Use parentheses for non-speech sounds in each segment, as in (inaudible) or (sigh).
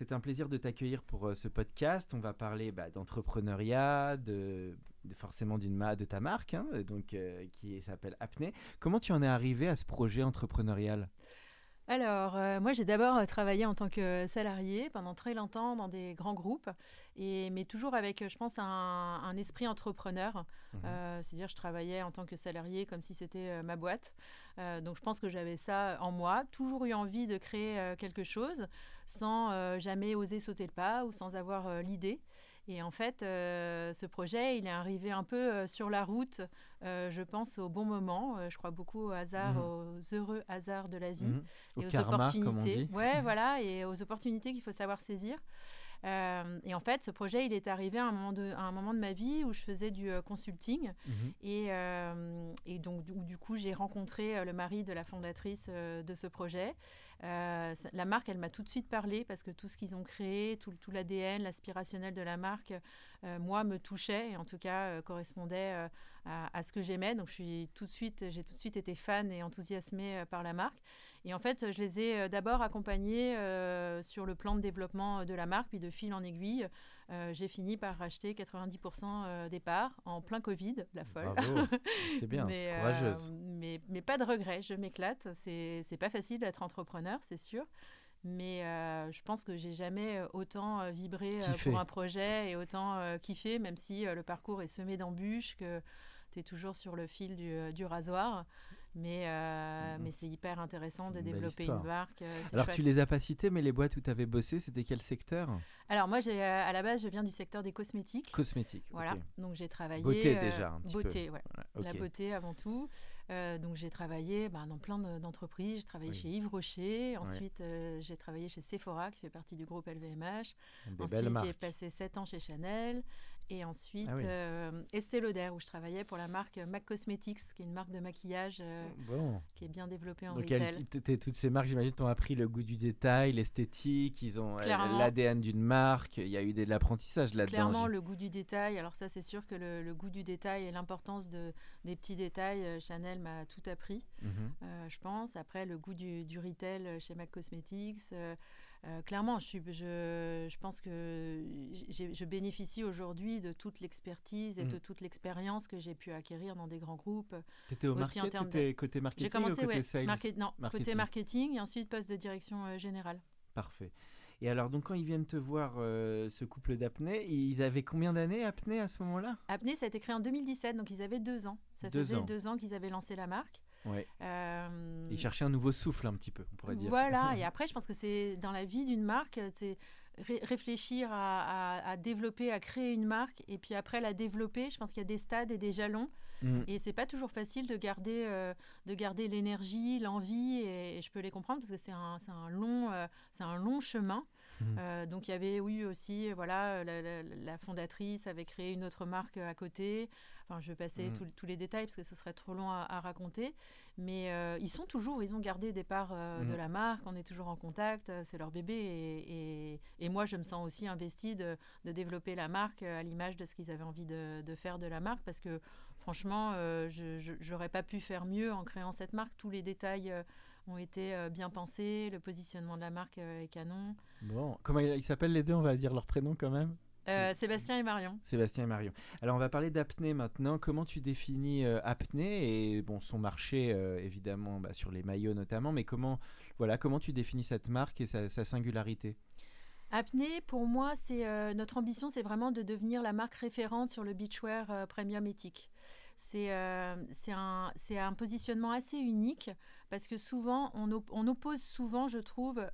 C'est un plaisir de t'accueillir pour euh, ce podcast. On va parler bah, d'entrepreneuriat, de, de forcément d'une ma de ta marque, hein, donc euh, qui s'appelle Apnée. Comment tu en es arrivé à ce projet entrepreneurial? Alors, euh, moi, j'ai d'abord travaillé en tant que salarié pendant très longtemps dans des grands groupes, et, mais toujours avec, je pense, un, un esprit entrepreneur. Euh, C'est-à-dire, je travaillais en tant que salarié comme si c'était euh, ma boîte. Donc, je pense que j'avais ça en moi. Toujours eu envie de créer quelque chose sans euh, jamais oser sauter le pas ou sans avoir euh, l'idée. Et en fait, euh, ce projet, il est arrivé un peu euh, sur la route, euh, je pense, au bon moment. Je crois beaucoup au hasard, Mhm. aux heureux hasards de la vie Mhm. Au et aux karma, opportunités. Ouais, (laughs) voilà, et aux opportunités qu'il faut savoir saisir. Et en fait, ce projet, il est arrivé à un moment de, à un moment de ma vie où je faisais du consulting. Mhm. Et, et donc, du, du coup, j'ai rencontré le mari de la fondatrice de ce projet. Euh, la marque, elle m'a tout de suite parlé parce que tout ce qu'ils ont créé, tout, l'ADN, l'aspirationnel de la marque, euh, moi, me touchait et en tout cas euh, correspondait à, ce que j'aimais. Donc, tout de suite, j'ai tout de suite été fan et enthousiasmée par la marque. Et en fait, je les ai d'abord accompagnés sur le plan de développement de la marque, puis de fil en aiguille, euh, j'ai fini par racheter 90% euh, des parts en plein Covid, la folle. (laughs) C'est bien, mais, euh, courageuse. mais, mais pas de regret, je m'éclate. C'est pas facile d'être entrepreneur, c'est sûr. Mais euh, je pense que j'ai jamais autant vibré Kiffé. pour un projet et autant euh, kiffé, même si euh, le parcours est semé d'embûches, que tu es toujours sur le fil du, du rasoir. Mais, euh, Mhm. mais c'est hyper intéressant de développer une marque. euh, Alors chouette. tu les as pas cités, mais les boîtes où tu avais bossé, c'était quel secteur? Alors moi, j'ai, euh, à la base, je viens du secteur des cosmétiques. Cosmétique. Voilà, donc j'ai travaillé. Beauté euh, déjà, un petit peu. beauté, ouais. Voilà, La beauté avant tout. Euh, donc j'ai travaillé bah, dans plein de- d'entreprises. J'ai travaillé Oui. chez Yves Rocher. Ensuite, j'ai travaillé chez Sephora, qui fait partie du groupe LVMH. Des Ensuite, j'ai passé 7 ans chez Chanel. Et ensuite, Ah oui. euh, Estée Lauder, où je travaillais pour la marque MAC Cosmetics, qui est une marque de maquillage euh, Bon. qui est bien développée en Donc retail. toutes ces marques, j'imagine, t'ont appris le goût du détail, l'esthétique, ils ont euh, l'ADN d'une marque. Il y a eu de l'apprentissage là-dedans. Clairement, le goût du détail. Alors ça, c'est sûr que le, le goût du détail et l'importance de, des petits détails, Chanel m'a tout appris. Euh, je pense. Après, le goût du, du retail chez MAC Cosmetics. Euh, euh, clairement, je, suis, je, je pense que je bénéficie aujourd'hui de toute l'expertise et Mm. de toute l'expérience que j'ai pu acquérir dans des grands groupes. T'étais au Aussi en market, de- t'étais côté marketing J'ai commencé, ou côté ouais, sales? market- non, Marketing. côté marketing et ensuite poste de direction euh, générale. Parfait. Et alors, donc, quand ils viennent te voir, euh, ce couple d'apnée, ils avaient combien d'années apnée à ce moment-là? Apnée, ça a été créé en 2017, donc ils avaient deux ans. Ça Deux faisait ans. deux ans qu'ils avaient lancé la marque. Ouais. Euh, Ils cherchaient un nouveau souffle, un petit peu, on pourrait dire. Voilà, et (laughs) après, je pense que c'est dans la vie d'une marque, c'est ré- réfléchir à, à- à développer, à créer une marque, et puis après la développer. Je pense qu'il y a des stades et des jalons, Mm. et c'est pas toujours facile de garder, euh, de garder l'énergie, l'envie, et, et je peux les comprendre parce que c'est un, un long, euh, c'est un long chemin. Mhm. Euh, donc il y avait eu aussi, voilà, la, la- la fondatrice avait créé une autre marque à côté. Enfin, je vais passer Mhm. tous- tous les détails parce que ce serait trop long à, à raconter. Mais euh, ils sont toujours, ils ont gardé des parts euh, de Mhm. la marque. On est toujours en contact. euh, C'est leur bébé. Et, et- et moi, je me sens aussi investie de, de développer la marque à l'image de ce qu'ils avaient envie de, de faire de la marque parce que franchement, euh, je n'aurais pas pu faire mieux en créant cette marque. Tous les détails ont été bien pensés. Le positionnement de la marque est canon. Bon, comment ils s'appellent les deux? On va dire leur prénom quand même. Euh, Sébastien et Marion. Sébastien et Marion. Alors on va parler d'apnée maintenant. Comment tu définis euh, apnée et bon son marché euh, évidemment bah, sur les maillots notamment, mais comment voilà comment tu définis cette marque et sa, sa singularité? Apnée, pour moi, c'est notre ambition, c'est vraiment de devenir la marque référente sur le beachwear premium éthique. C'est un, un, positionnement assez unique parce que souvent, on, on oppose souvent, je trouve,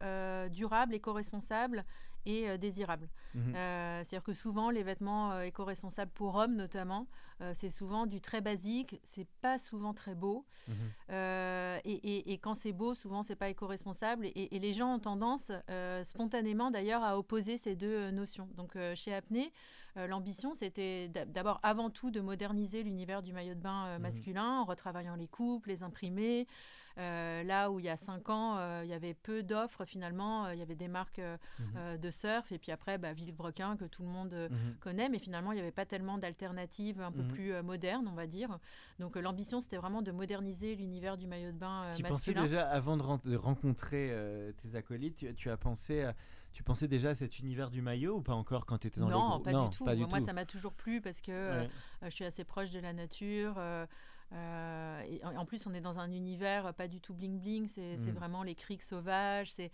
durable, éco-responsable et euh, désirable. Mhm. Euh, c'est-à-dire que souvent, les vêtements euh, éco-responsables pour hommes notamment, c'est souvent du très basique, c'est pas souvent très beau. Mhm. Et, et, quand c'est beau, souvent, c'est pas éco-responsable. Et, les gens ont tendance, spontanément d'ailleurs, à opposer ces deux notions. Donc chez Apnée, l'ambition, c'était d'abord, avant tout, de moderniser l'univers du maillot de bain mhm. masculin en retravaillant les coupes, les imprimés. Euh, là où il y a cinq ans, euh, il y avait peu d'offres finalement, euh, il y avait des marques mhm. de surf et puis après bah, Villebrequin que tout le monde mhm. connaît, mais finalement il n'y avait pas tellement d'alternatives un peu mhm. plus modernes, on va dire. Donc l'ambition c'était vraiment de moderniser l'univers du maillot de bain tu masculin. pensais déjà avant de, rencontrer tes acolytes, tu, as pensé tu pensais déjà à cet univers du maillot ou pas encore quand tu étais dans non, les pas du tout. Moi, ça m'a toujours plu parce que je suis assez proche de la nature. Euh, et en, plus, on est dans un univers pas du tout bling bling. C'est hmm. vraiment les criques sauvages. C'est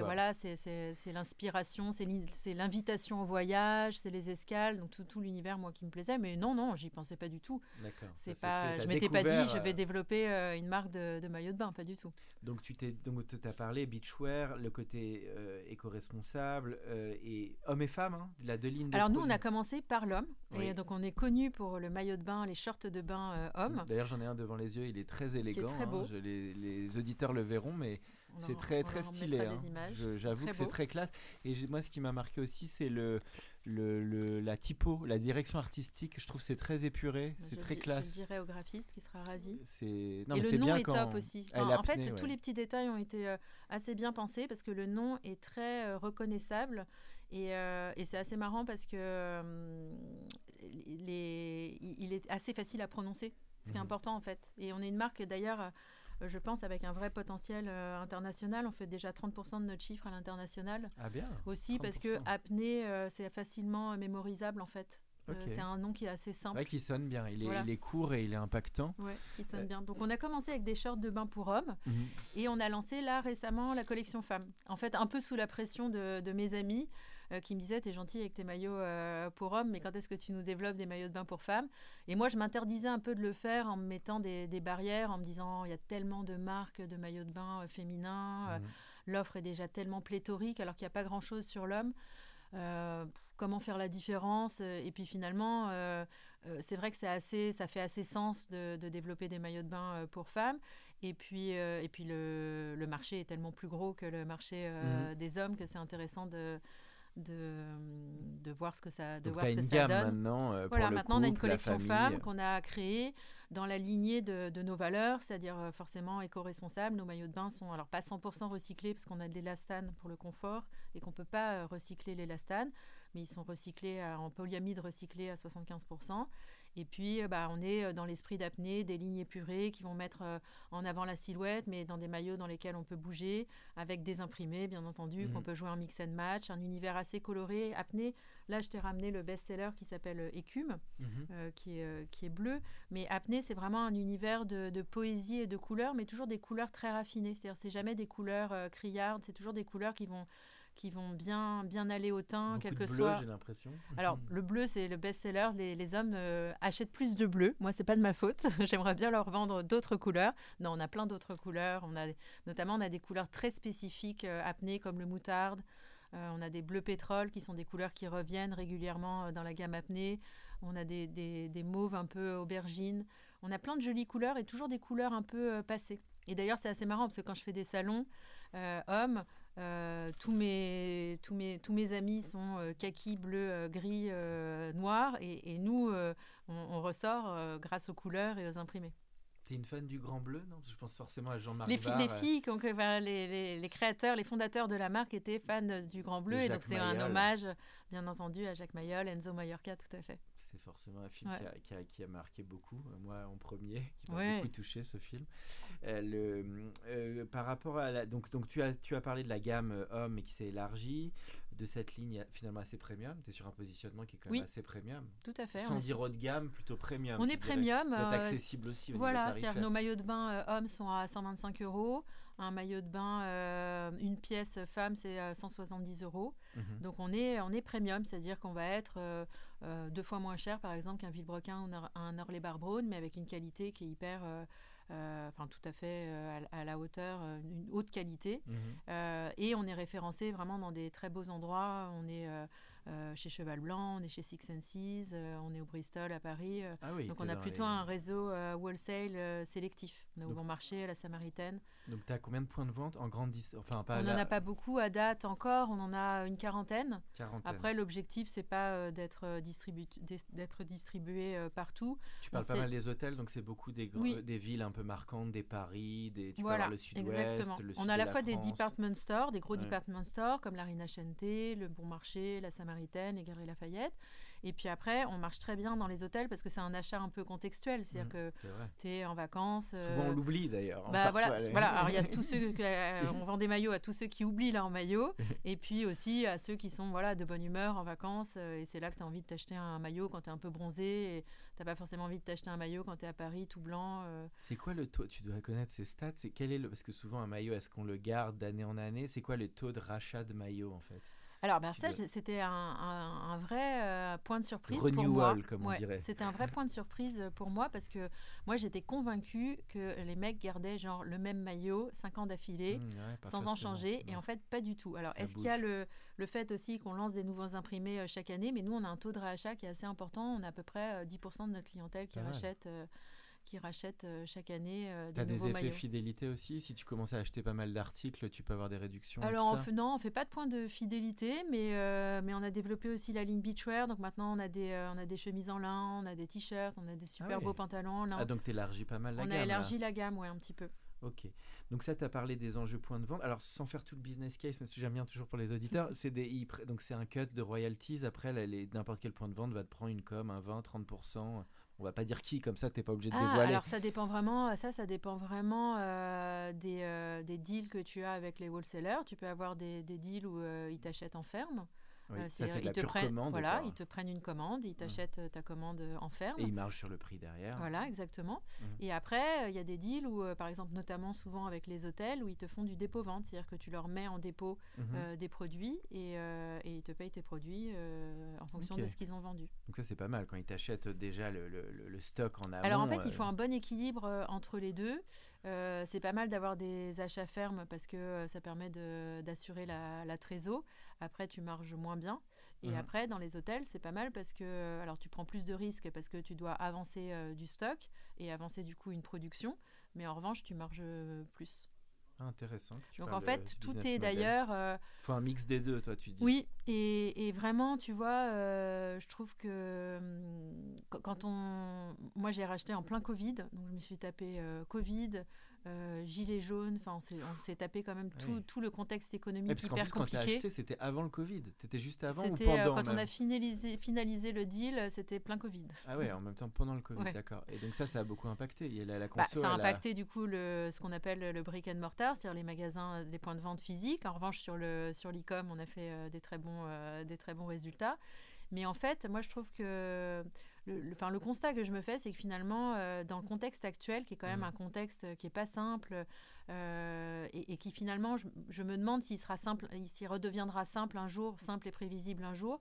voilà, c'est l'inspiration, c'est l'invitation au voyage, c'est les escales, donc tout, tout l'univers moi qui me plaisait. Mais non, non, j'y pensais pas du tout. C'est pas, je m'étais pas dit, je vais euh, développer euh, une marque de, de, maillot de bain, pas du tout. Donc tu t'es donc as parlé beachwear, le côté éco-responsable et hommes et femmes, hein, la deux lignes. Alors nous, on a commencé par l'homme et donc on est connu pour le maillot de bain, les shorts de bain homme. D'ailleurs, j'en ai un devant les yeux, il est très élégant. très beau. Hein. les, auditeurs le verront, mais c'est très, très stylé. Hein. J'avoue que c'est très classe. Et moi, ce qui m'a marqué aussi, c'est le, le, la typo, la direction artistique. Je trouve c'est très épuré, c'est très classe. Je dirais au graphiste qui sera ravi. Et le nom est top aussi. en fait, tous les petits détails ont été euh, assez bien pensés parce que le nom est très euh, reconnaissable. Et, euh, et c'est assez marrant parce que les, il est assez facile à prononcer, ce qui est mhm. important en fait. Et on est une marque d'ailleurs, euh, je pense, avec un vrai potentiel euh, international. On fait déjà 30% de notre chiffre à l'international. Ah bien. Aussi parce que apnée, euh, c'est facilement mémorisable en fait. c'est un nom qui est assez simple. C'est vrai qu'il sonne bien. Il est, il est, court et il est impactant. Oui, il sonne bien. Donc, on a commencé avec des shorts de bain pour hommes mhm. et on a lancé là récemment la collection femmes. En fait, un peu sous la pression de, de mes amis. Euh, qui me disait T'es gentil avec tes maillots euh, pour hommes, mais quand est-ce que tu nous développes des maillots de bain pour femmes? Et moi, je m'interdisais un peu de le faire en me mettant des, barrières, en me disant Il y a tellement de marques de maillots de bain euh, féminins, mmh. l'offre est déjà tellement pléthorique alors qu'il n'y a pas grand-chose sur l'homme. comment faire la différence? Et puis finalement, c'est vrai que c'est assez, ça fait assez sens de, développer des maillots de bain pour femmes. Et puis, et puis le, le, marché est tellement plus gros que le marché mmh. des hommes que c'est intéressant de, de, de voir ce que ça, de voir ce que ça donne. Maintenant, euh, voilà, maintenant on a une collection femmes qu'on a créée dans la lignée de, de nos valeurs, c'est-à-dire euh, forcément éco-responsables. Nos maillots de bain sont alors pas 100% recyclés parce qu'on a de l'élastane pour le confort et qu'on peut pas euh, recycler l'élastane, mais ils sont recyclés en polyamide recyclé à 75%. Et puis, euh, bah, on est euh, dans l'esprit d'apnée, des lignes épurées qui vont mettre euh, en avant la silhouette, mais dans des maillots dans lesquels on peut bouger, avec des imprimés, bien entendu, qu'on mhm. peut jouer en mix and match, un univers assez coloré. Apnée, là, je t'ai ramené le best-seller qui s'appelle Écume, mhm. qui, est, qui est bleu. Mais apnée, c'est vraiment un univers de, de, poésie et de couleurs, mais toujours des couleurs très raffinées. C'est-à-dire, c'est jamais des couleurs criardes, c'est toujours des couleurs qui vont qui vont bien, bien aller au teint, quel que soit. j'ai l'impression. Alors, le bleu, c'est le best-seller. Les, les, hommes euh, achètent plus de bleu. Moi, c'est pas de ma faute. (laughs) J'aimerais bien leur vendre d'autres couleurs. Non, on a plein d'autres couleurs. On a, notamment, on a des couleurs très spécifiques euh, apnées, comme le moutarde. Euh, on a des bleus pétrole, qui sont des couleurs qui reviennent régulièrement dans la gamme apnée. On a des, des, des, mauves un peu aubergines. On a plein de jolies couleurs et toujours des couleurs un peu passées. Et d'ailleurs, c'est assez marrant parce que quand je fais des salons hommes, euh, tous, mes, tous, mes, tous mes amis sont euh, kaki, bleu, euh, gris, noir. Et, et nous, on, ressort grâce aux couleurs et aux imprimés. T'es une fan du Grand Bleu, non? Je pense forcément à Jean-Marc les, les filles, les, les, les, créateurs, les fondateurs de la marque étaient fans du Grand Bleu. Et donc c'est un hommage, bien entendu, à Jacques Mayol, Enzo Mallorca, tout à fait c'est forcément un film qui, a, qui, a, marqué beaucoup. Moi, en premier, qui m'a beaucoup touché ce film. Euh, le, euh, par rapport à la, donc, donc tu as, tu as parlé de la gamme euh, homme et qui s'est élargie, de cette ligne finalement assez premium. Tu es sur un positionnement qui est quand même assez premium. Tout à fait. Sans dire haut de gamme, plutôt premium. On est premium. C'est accessible aussi. voilà, c'est-à-dire nos maillots de bain hommes sont à 125 euros. Un maillot de bain, euh, une pièce femme, c'est euh, 170 euros. Mhm. Donc on est, on est premium, c'est-à-dire qu'on va être euh, deux fois moins cher, par exemple, qu'un Villebrequin ou un- Barbraun, mais avec une qualité qui est hyper, euh, euh, enfin tout à fait à, à la hauteur, une haute qualité. Euh, et on est référencé vraiment dans des très beaux endroits. On est chez Cheval Blanc, on est chez Six Senses, euh, on est au Bristol à Paris. Ah oui. donc on a plutôt les- un réseau wholesale sélectif. On est au Bon Marché, à la Samaritaine. Donc tu as combien de points de vente en grande distance Enfin, pas on n'en a pas beaucoup à date encore, on en a une quarantaine. quarantaine. Après, l'objectif, c'est pas euh, d'être euh, distribu- d'être distribué euh, partout. tu parles on pas mal des hôtels, donc c'est beaucoup des, gr- Oui. des villes un peu marquantes, des Paris, des, tu voilà, le sud-ouest, exactement. le sud on a à la la fois des department stores, des gros Ouais. department stores comme la Rinascente, le Bon Marché, la Samaritaine, les Galeries Lafayette. Et puis après, on marche très bien dans les hôtels parce que c'est un achat un peu contextuel. C'est-à-dire Mhm, que tu es en vacances. Souvent on euh, l'oublie d'ailleurs. hein, Bah voilà, les- voilà. Alors il y a (laughs) tous ceux que, euh, on vend des maillots à tous ceux qui oublient leur maillot, et puis aussi à ceux qui sont voilà de bonne humeur en vacances. euh, et c'est là que tu as envie de t'acheter un maillot quand tu es un peu bronzé, et t'as pas forcément envie de t'acheter un maillot quand tu es à Paris tout blanc. euh. C'est quoi le taux Tu dois connaître ces stats. C'est quel est le parce que souvent un maillot, est-ce qu'on le garde d'année en année C'est quoi le taux de rachat de maillot en fait? Alors ben, dois- c'était un, un- un vrai euh, point de surprise pour moi. Renewal, comme on Ouais, dirait. C'était un vrai point de surprise pour moi parce que moi j'étais convaincue que les mecs gardaient genre le même maillot 5 ans d'affilée. Mmh, ouais, sans en changer. Et en fait, pas du tout. Alors, est-ce qu'il y a le, le fait aussi qu'on lance des nouveaux imprimés euh, chaque année? Mais nous, on a un taux de réachat qui est assez important. On a à peu près euh, 10% de notre clientèle qui rachète, euh, qui rachète euh, chaque année euh, T'as des des nouveaux effets maillots. fidélité aussi. Si tu commences à acheter pas mal d'articles, tu peux avoir des réductions. et Alors, tout on ça fait, non, on fait pas de point de fidélité, mais, euh, mais on a développé aussi la ligne beachwear. Donc maintenant, on a des, euh, on a des chemises en lin, on a des t-shirts, on a des super oui. beaux pantalons en lin. Ah donc t'élargis pas mal la on gamme. a là. élargi la gamme, ouais, un petit peu. Ok. Donc ça, tu as parlé des enjeux points de vente. Alors sans faire tout le business case, mais ce que j'aime bien toujours pour les auditeurs, (laughs) c'est des donc c'est un cut de royalties. Après, là, les- n'importe quel point de vente va te prendre une com, un 20, 30%. On va pas dire qui, comme ça, t'es pas obligé de Ah, dévoiler. alors ça dépend vraiment, ça, ça dépend vraiment euh, des, euh, des deals que tu as avec les wholesalers. Tu peux avoir des, des deals où euh, ils t'achètent en ferme. Oui, Euh, ça, c'est ils te prennent, commande. Voilà, ils te prennent une commande, ils t'achètent euh, ta commande euh, en ferme. Et ils margent sur le prix derrière. Voilà, exactement. Mhm. Et après, il y a des deals où, par exemple, notamment souvent avec les hôtels, où ils te font du dépôt-vente, c'est-à-dire que tu leur mets en dépôt Mhm. euh, des produits et, euh, et ils te payent tes produits euh, en fonction de ce qu'ils ont vendu. Donc ça, c'est pas mal quand ils t'achètent déjà le, le- le- le stock en amont. Alors en fait, il faut un bon équilibre entre les deux. Euh, c'est pas mal d'avoir des achats fermes parce que euh, ça permet de- d'assurer la, la trésor. Après, tu marges moins bien. Et Mhm. après, dans les hôtels, c'est pas mal parce que euh, alors tu prends plus de risques parce que tu dois avancer euh, du stock et avancer du coup une production. Mais en revanche, tu marges plus. Ah, intéressant. tu Donc en fait, tout est d'ailleurs. euh, faut un mix des deux, toi, tu dis. oui, et, et vraiment, tu vois, euh, je trouve que hum, qu- quand on. Moi, j'ai racheté en plein Covid, donc je me suis tapé euh, Covid, euh, gilet jaune, enfin, on s'est- tapé quand même tout, Oui. tout le contexte économique parce hyper plus, quand t'as compliqué. acheté, c'était avant le Covid. T'étais juste avant ou C'était pendant euh, quand on a finalisé, finalisé le deal, euh, c'était plein Covid. Ah ouais, en même temps pendant le Covid, Ouais. d'accord. Et donc ça, ça a beaucoup impacté. Il y a la, la Bah, conso, ça a impacté du coup le, ce qu'on appelle le brick and mortar, c'est-à-dire les magasins, euh, les points de vente physiques. En revanche, sur le sur l'e-com, on a fait euh, des très bons euh, des très bons résultats. Mais en fait, moi, je trouve que le, le- constat que je me fais, c'est que finalement, euh, dans le contexte actuel, qui est quand même Mhm. un contexte qui est pas simple, euh, et, et qui finalement, je, je me demande s'il sera simple, s'il redeviendra simple un jour, simple et prévisible un jour.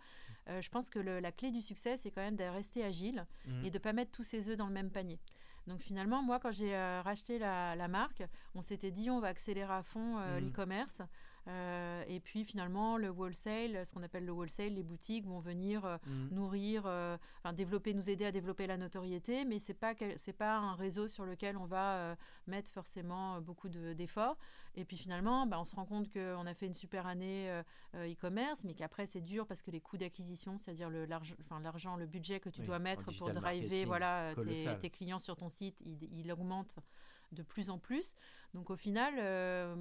euh, je pense que le- la clé du succès, c'est quand même de rester agile et de pas mettre tous ses œufs dans le même panier. Donc finalement, moi, quand j'ai euh, racheté la, la marque, on s'était dit on va accélérer à fond euh, l'e-commerce. Euh, et puis finalement, le wholesale, ce qu'on appelle le wholesale, les boutiques vont venir euh, Mhm. nourrir, euh, enfin développer, nous aider à développer la notoriété, mais c'est pas c'est pas un réseau sur lequel on va mettre forcément beaucoup de- d'efforts. Et puis finalement, bah, on se rend compte qu'on a fait une super année e-commerce, mais qu'après c'est dur parce que les coûts d'acquisition, c'est-à-dire le l'argent, le budget que tu Oui, dois mettre pour driver, voilà, tes, clients sur ton site, il, il augmente de plus en plus. Donc au final, euh,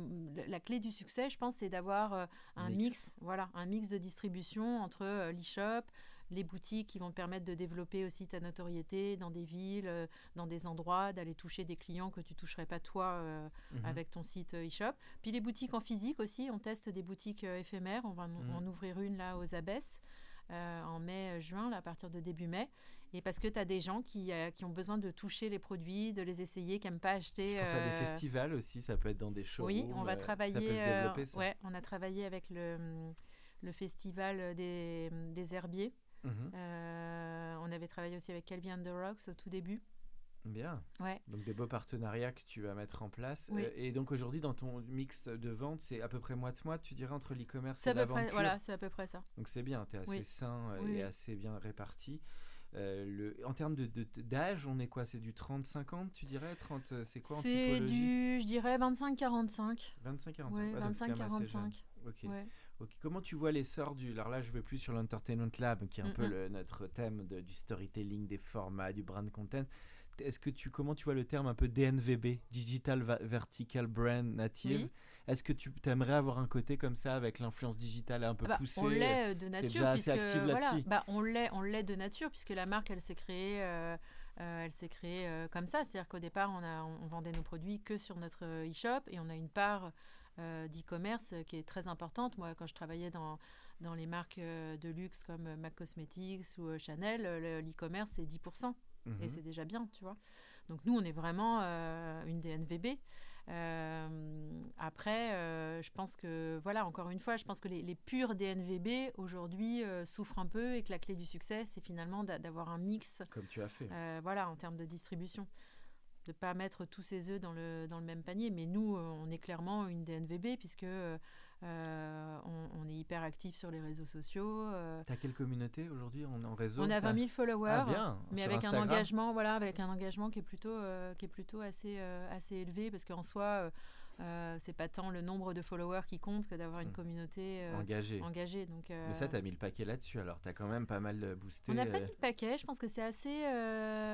la- clé du succès, je pense, c'est d'avoir euh, un Mix. mix. voilà, un mix de distribution entre euh, l'e-shop, les boutiques qui vont te permettre de développer aussi ta notoriété dans des villes, euh, dans des endroits, d'aller toucher des clients que tu toucherais pas toi Mhm. avec ton site e-shop. Puis les boutiques en physique aussi, on teste des boutiques éphémères. On va en- Mhm. en ouvrir une là aux Abbesses. euh, en mai, juin, là, à partir de début mai. Et parce que tu as des gens qui, qui, ont besoin de toucher les produits, de les essayer, qui n'aiment pas acheter. Je pense à des festivals aussi, ça peut être dans des shows. Oui, on va travailler. Ça peut se ouais, on a travaillé avec le, le festival des, des herbiers. Mhm. on avait travaillé aussi avec Calvi and the Rocks au tout début. Bien. Ouais. Donc des beaux partenariats que tu vas mettre en place. Euh, et donc aujourd'hui, dans ton mix de vente, c'est à peu près moite-moite, tu dirais, entre l'e-commerce et la vente Voilà, c'est à peu près ça. Donc c'est bien, tu es assez sain euh, et assez bien réparti. Euh, le, en termes d'âge, de, on est quoi? C'est du 30-50, tu dirais? 30, C'est quoi en C'est du, je dirais, 25-45. 25-45 Oui, 25-45. Ok. Comment tu vois l'essor du... Alors là, je vais plus sur l'Entertainment Lab, qui est un peu le, notre thème de, du storytelling, des formats, du brand content est-ce que tu comment tu vois le terme un peu DNVB, Digital Vertical Brand Native? Est-ce que tu aimerais avoir un côté comme ça avec l'influence digitale un peu ah bah, poussée? On l'est de nature. Active voilà, bah, on l'est, on l'est de nature puisque la marque, elle s'est créée. Euh, euh, elle s'est créée euh, comme ça, c'est-à-dire qu'au départ, on, a, on, vendait nos produits que sur notre e-shop et on a une part d'e-commerce qui est très importante. Moi, quand je travaillais dans, dans les marques de luxe comme MAC Cosmetics ou Chanel, l'e-commerce, c'est 10%. Et mhm. c'est déjà bien, tu vois. Donc nous, on est vraiment euh, une DNVB. Euh, après, euh, je pense que, voilà, encore une fois, je pense que les, les purs DNVB aujourd'hui souffrent un peu et que la clé du succès, c'est finalement d'avoir un mix. Comme tu as fait. voilà, en termes de distribution. De ne pas mettre tous ses œufs dans le, dans le même panier. Mais nous, on est clairement une DNVB puisque euh, hyper actif sur les réseaux sociaux. Euh. Tu as quelle communauté aujourd'hui en, réseau? On a 20 000 followers, ah, mais avec un engagement, voilà, avec un engagement qui est plutôt, euh, qui est plutôt assez, assez élevé, parce qu'en soi, c'est pas tant le nombre de followers qui compte que d'avoir une hmm. communauté engagée. engagée donc, Mais ça, tu as mis le paquet là-dessus, alors tu as quand même pas mal boosté. On n'a pas mis le paquet, je pense que c'est assez.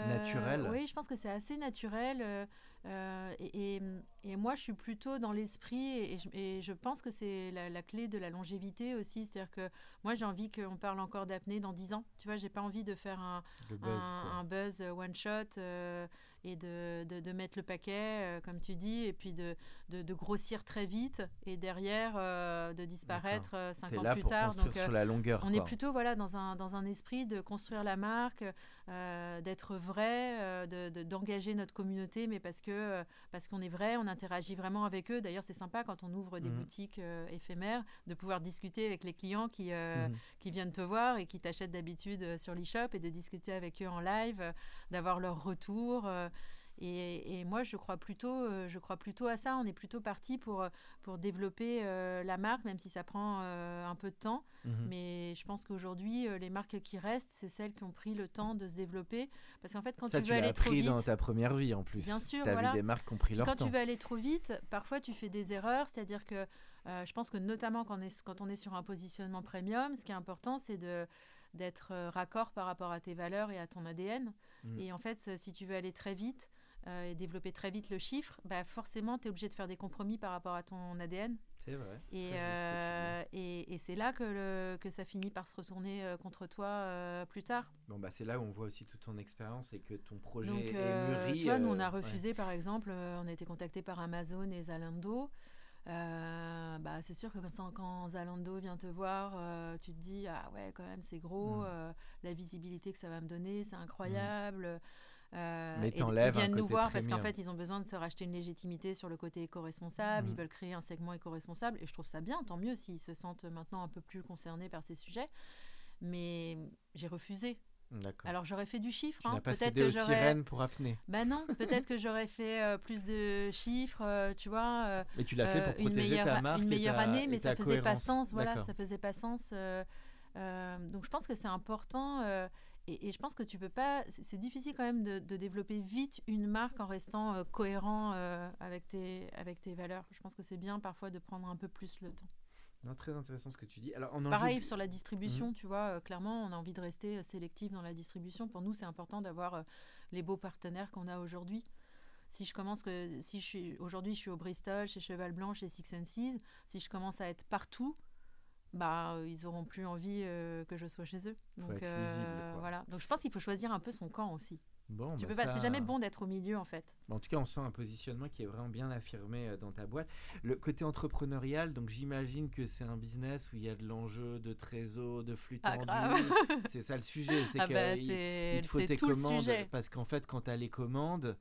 naturel. Oui, je pense que c'est assez naturel. Euh, et, et, moi, je suis plutôt dans l'esprit et, et, je pense que c'est la, clé de la longévité aussi. C'est-à-dire que moi, j'ai envie qu'on parle encore d'apnée dans 10 ans. Tu vois, j'ai pas envie de faire un, un, buzz one shot. Euh, et de, de, mettre le paquet, euh, comme tu dis, et puis de, de, grossir très vite et derrière euh, de disparaître euh, cinq ans là plus pour tard. Donc sur la longueur. On est plutôt voilà dans un dans un esprit de construire la marque, d'être vrai, de d'engager notre communauté, mais parce que parce qu'on est vrai, on interagit vraiment avec eux. D'ailleurs, c'est sympa quand on ouvre des mmh. boutiques éphémères de pouvoir discuter avec les clients qui mmh. qui viennent te voir et qui t'achètent d'habitude sur l'e-shop et de discuter avec eux en live, d'avoir leur retour. Et, moi, je crois, plutôt, euh, je crois plutôt à ça. On est plutôt parti pour, euh, pour développer euh, la marque, même si ça prend un peu de temps. Mhm. Mais je pense qu'aujourd'hui, les marques qui restent, c'est celles qui ont pris le temps de se développer. Parce qu'en fait, quand tu veux aller trop vite... dans ta première vie, en plus. Bien sûr, as voilà. vu des marques qui ont pris leur quand temps. Quand tu veux aller trop vite, parfois, tu fais des erreurs. C'est-à-dire que je pense que notamment quand on, est, quand on est sur un positionnement premium, ce qui est important, c'est de d'être raccord par rapport à tes valeurs et à ton ADN. Mhm. Et en fait, si tu veux aller très vite, euh, et développer très vite le chiffre, bah forcément, tu es obligé de faire des compromis par rapport à ton ADN. C'est vrai. Et, euh, et, et c'est là que, le, que ça finit par se retourner euh, contre toi plus tard. Bon, bah, c'est là où on voit aussi toute ton expérience et que ton projet est mûri. Tu vois, nous, on a refusé, par exemple, on a été contacté par Amazon et Zalando. bah, c'est sûr que quand, quand, Zalando vient te voir, tu te dis ah ouais quand même c'est gros, mm. la visibilité que ça va me donner, c'est incroyable. Mm. Euh, Mais ils viennent nous voir parce qu'en fait, ils ont besoin de se racheter une légitimité sur le côté éco-responsable. Ils mm. veulent créer un segment éco-responsable. Et je trouve ça bien, tant mieux s'ils se sentent maintenant un peu plus concernés par ces sujets. Mais j'ai refusé. Alors j'aurais fait du chiffre. Tu hein. pas cédé aux sirènes pour apnée. Bah non, peut-être que j'aurais fait euh, plus de chiffres, euh, tu vois. Euh, mais tu l'as fait pour protéger meilleure, ta marque une meilleure année, mais ça faisait pas sens. Voilà, ça faisait pas sens. donc je pense que c'est important. Et, je pense que tu peux pas. C'est difficile quand même de, développer vite une marque en restant euh, cohérent euh, avec, tes, avec tes valeurs. Je pense que c'est bien parfois de prendre un peu plus le temps. Non, très intéressant ce que tu dis. Alors, Pareil sur la distribution, mhm. tu vois, euh, clairement, on a envie de rester sélectif dans la distribution. Pour nous, c'est important d'avoir les beaux partenaires qu'on a aujourd'hui. Si je commence que si je suis aujourd'hui, je suis au Bristol, chez Cheval Blanc, chez Six and Seas. Si je commence à être partout, bah, ils auront plus envie que je sois chez eux. Faut Donc être quoi. voilà. Donc je pense qu'il faut choisir un peu son camp aussi. Bon, tu bah peux pas, ça- c'est jamais bon d'être au milieu en fait. En tout cas, on sent un positionnement qui est vraiment bien affirmé euh, dans ta boîte. Le côté entrepreneurial, donc j'imagine que c'est un business où il y a de l'enjeu, de trésor, de flux Ah, tendu. C'est ça le sujet. C'est Ah que bah, te faut tes commandes parce qu'en fait, quand tu as les commandes,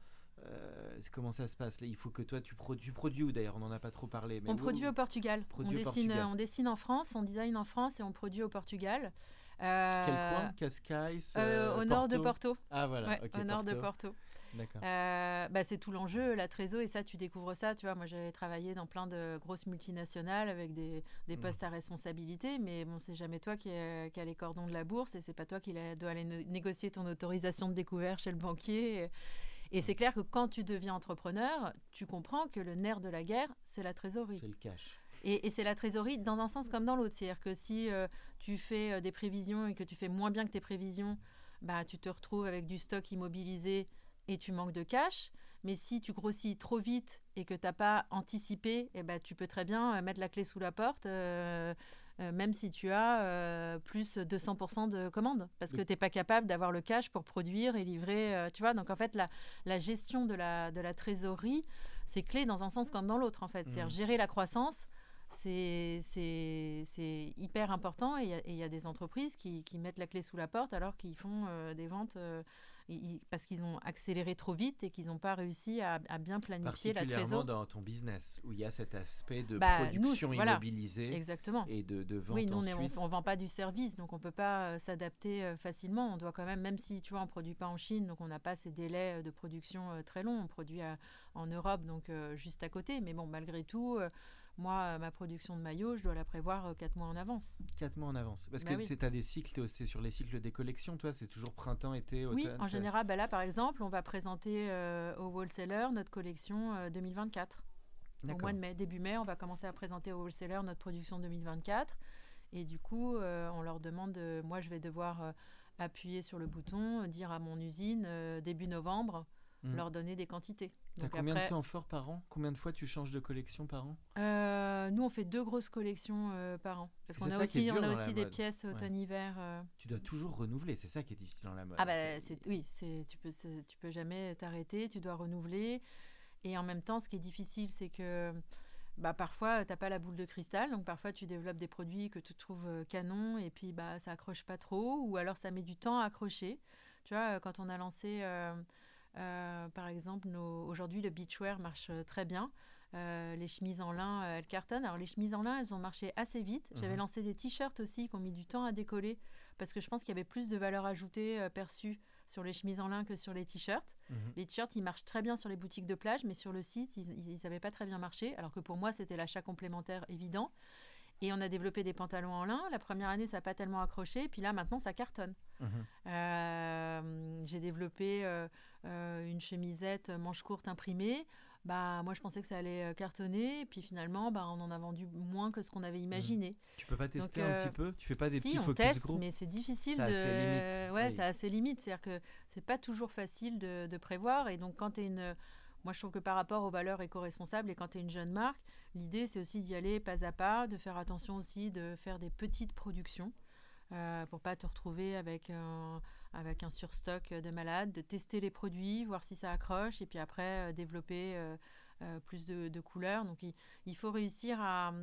euh, comment ça se passe Il faut que toi tu produis, tu produis d'ailleurs On n'en a pas trop parlé. Mais On produit au Portugal. On Produit au dessine, Portugal. on dessine en France, on design en France et on produit au Portugal. Quel Euh, coin? Cascais euh, Au nord de Porto? Ah voilà, Ouais, au nord de Porto. D'accord. Euh, bah, c'est tout l'enjeu, la trésor, et ça, tu découvres ça. Tu vois, moi, j'avais travaillé dans plein de grosses multinationales avec des, des Mhm. postes à responsabilité, mais bon, c'est jamais toi qui, euh, qui a les cordons de la bourse et c'est pas toi qui la- dois aller né- négocier ton autorisation de découvert chez le banquier. Et c'est clair que quand tu deviens entrepreneur, tu comprends que le nerf de la guerre, c'est la trésorerie. C'est le cash. Et, et c'est la trésorerie dans un sens comme dans l'autre. C'est-à-dire que si euh, tu fais euh, des prévisions et que tu fais moins bien que tes prévisions, bah, tu te retrouves avec du stock immobilisé et tu manques de cash. Mais si tu grossis trop vite et que tu n'as pas anticipé, eh ben, tu peux très bien euh, mettre la clé sous la porte, euh, euh, même si tu as euh, plus 200% de commandes, parce que tu n'es pas capable d'avoir le cash pour produire et livrer. euh, tu vois, donc en fait, la, la gestion de la, de la trésorerie, c'est clé dans un sens comme dans l'autre, en fait. C'est-à-dire Mhm. gérer la croissance, c'est hyper important et il y a- y, des entreprises qui, qui mettent la clé sous la porte alors qu'ils font euh, des ventes euh, ils- parce qu'ils ont accéléré trop vite et qu'ils n'ont pas réussi à, à bien planifier la Particulièrement trésor. dans ton business où il y a cet aspect de Bah, production voilà. immobilisée Exactement. et de, de vente Oui, nous, on est- ensuite. on ne vend pas du service, donc on ne peut pas euh, s'adapter euh, facilement. On doit quand même, même si tu vois, on ne produit pas en Chine, donc on n'a pas ces délais euh, de production très longs. On produit à- en Europe, donc juste à côté. Mais bon, malgré tout, moi, euh, ma production de maillots, je dois la prévoir 4 mois en avance. Quatre mois en avance. Parce Bah que oui. c'est à des cycles, c'est sur les cycles des collections, toi, c'est toujours printemps, été, automne. Oui, en général, bah là, par exemple, on va présenter euh, au wholesaler notre collection euh, 2024. Au D'accord. mois de mai, début mai, on va commencer à présenter au wholesaler notre production 2024. Et du coup, euh, on leur demande, euh, moi je vais devoir euh, appuyer sur le bouton, euh, dire à mon usine euh, début novembre, Mhm. leur donner des quantités. T'as combien après, de temps fort par an? Combien de fois tu changes de collection par an? Euh, nous on fait deux grosses collections euh, par an. Parce qu'on a aussi, on a aussi des mode. pièces automne-hiver. euh. Tu dois toujours renouveler, c'est ça qui est difficile dans la mode. Ah bah c'est oui, c'est tu peux tu peux jamais t'arrêter, tu dois renouveler et en même temps ce qui est difficile c'est que bah parfois t'as pas la boule de cristal donc parfois tu développes des produits que tu trouves canon et puis bah ça accroche pas trop ou alors ça met du temps à accrocher. Tu vois quand on a lancé euh, par exemple aujourd'hui le beachwear marche euh, très bien. Euh, les chemises en lin, euh, elles cartonnent. Alors les chemises en lin, elles ont marché assez vite. J'avais Mhm. lancé des t-shirts aussi qui ont mis du temps à décoller parce que je pense qu'il y avait plus de valeur ajoutée euh, perçue sur les chemises en lin que sur les t-shirts. Mhm. Les t-shirts, ils marchent très bien sur les boutiques de plage, mais sur le site, ils n'avaient pas très bien marché, alors que pour moi, c'était l'achat complémentaire évident. Et on a développé des pantalons en lin. La première année, ça n'a pas tellement accroché, puis là, maintenant, ça cartonne. Mhm. Euh, J'ai développé euh, une chemisette manche courte imprimée. Bah, moi, je pensais que ça allait euh, cartonner, puis finalement, bah, on en a vendu moins que ce qu'on avait imaginé. Tu peux pas tester Donc, un euh, petit peu? Tu fais pas des si, petits on focus teste, mais c'est difficile C'est de. limite. Ouais, Oui. c'est assez limite. C'est-à-dire que c'est pas toujours facile de, de prévoir. Et donc, quand tu es une. Moi, je trouve que par rapport aux valeurs éco-responsables et quand tu es une jeune marque, l'idée, c'est aussi d'y aller pas à pas, de faire attention aussi, de faire des petites productions euh, pour pas te retrouver avec un, avec un surstock de malade, de tester les produits, voir si ça accroche et puis après euh, développer euh, euh, plus de, de couleurs. Donc, il, il faut réussir à,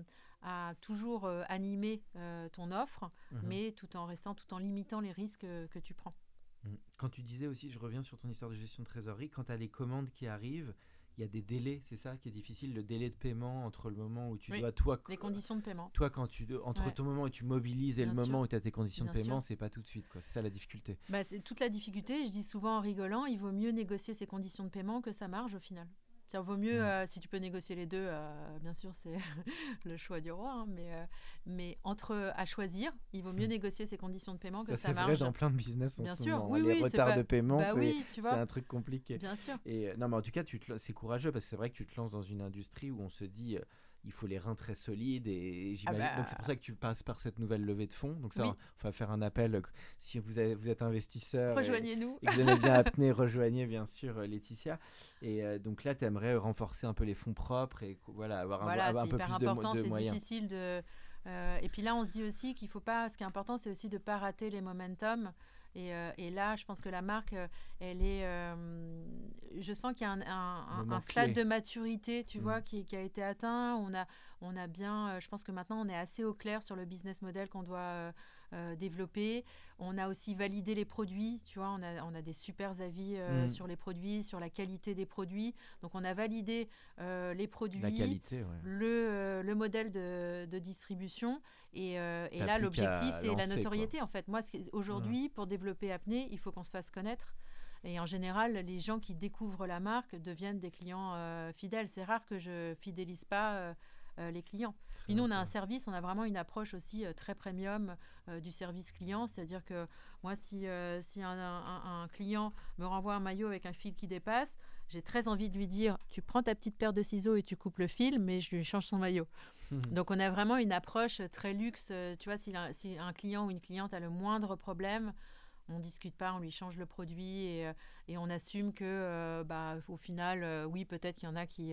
à toujours euh, animer euh, ton offre, Mhm. mais tout en restant, tout en limitant les risques euh, que tu prends. Mhm. Quand tu disais aussi, je reviens sur ton histoire de gestion de trésorerie, quand tu as les commandes qui arrivent, il y a des délais, c'est ça qui est difficile, le délai de paiement entre le moment où tu Oui, dois, toi, Les conditions de paiement. toi quand tu, entre Ouais. ton moment où tu mobilises et le sûr. moment où tu as tes conditions de paiement, c'est pas tout de suite, quoi. C'est ça la difficulté. Bah, c'est toute la difficulté. Je dis souvent en rigolant, il vaut mieux négocier ses conditions de paiement que sa marge au final. Il vaut mieux, Mhm. euh, si tu peux négocier les deux, euh, bien sûr, c'est (laughs) le choix du roi. hein, mais, euh, mais entre à choisir, il vaut mieux Mhm. négocier ses conditions de paiement que Ça sa c'est vrai dans plein de business en Bien ce sûr, moment. oui, Les oui, retards pas- de paiement, Bah c'est oui, un truc compliqué. Bien sûr. Et non, mais en tout cas, te- c'est courageux parce que c'est vrai que tu te lances dans une industrie où on se dit il faut les reins très solides et j'imagine. bah. Donc c'est pour ça que tu passes par cette nouvelle levée de fonds. Donc ça, Oui. on va faire un appel si vous, avez- vous êtes investisseur. Rejoignez-nous. et vous aimez bien (laughs) apnée, rejoignez bien sûr euh, Laetitia. Et euh, donc là, tu aimerais renforcer un peu les fonds propres et voilà, avoir un, Voilà, avoir un c'est peu plus de, important. de C'est moyens. difficile de. Euh, et puis là, on se dit aussi qu'il faut pas. Ce qui est important, c'est aussi de pas rater les momentum. Et, euh, et, là, je pense que la marque, euh, elle est. je sens qu'il y a un, un, un stade de maturité, tu mmh. vois, qui, qui, a été atteint. On a, on a bien. je pense que maintenant, on est assez au clair sur le business model qu'on doit euh, développé. On a aussi validé les produits, tu vois, on a, on a des super avis euh, mm. sur les produits, sur la qualité des produits. Donc on a validé euh, les produits, le, le, modèle de, de distribution. Et, et là, l'objectif, c'est la notoriété, en fait. Moi, aujourd'hui, pour développer Apnée, il faut qu'on se fasse connaître. Et en général, les gens qui découvrent la marque deviennent des clients fidèles. C'est rare que je fidélise pas les clients. Nous, on a un service, on a vraiment une approche aussi très premium euh, du service client. C'est-à-dire que moi, si, euh, si un, client me renvoie un maillot avec un fil qui dépasse, j'ai très envie de lui dire tu prends ta petite paire de ciseaux et tu coupes le fil, mais je lui change son maillot. Donc on a vraiment une approche très luxe. Euh, tu vois, si, si un client ou une cliente a le moindre problème, on discute pas, on lui change le produit et, et on assume que, bah, au final, oui, peut-être qu'il y en a qui,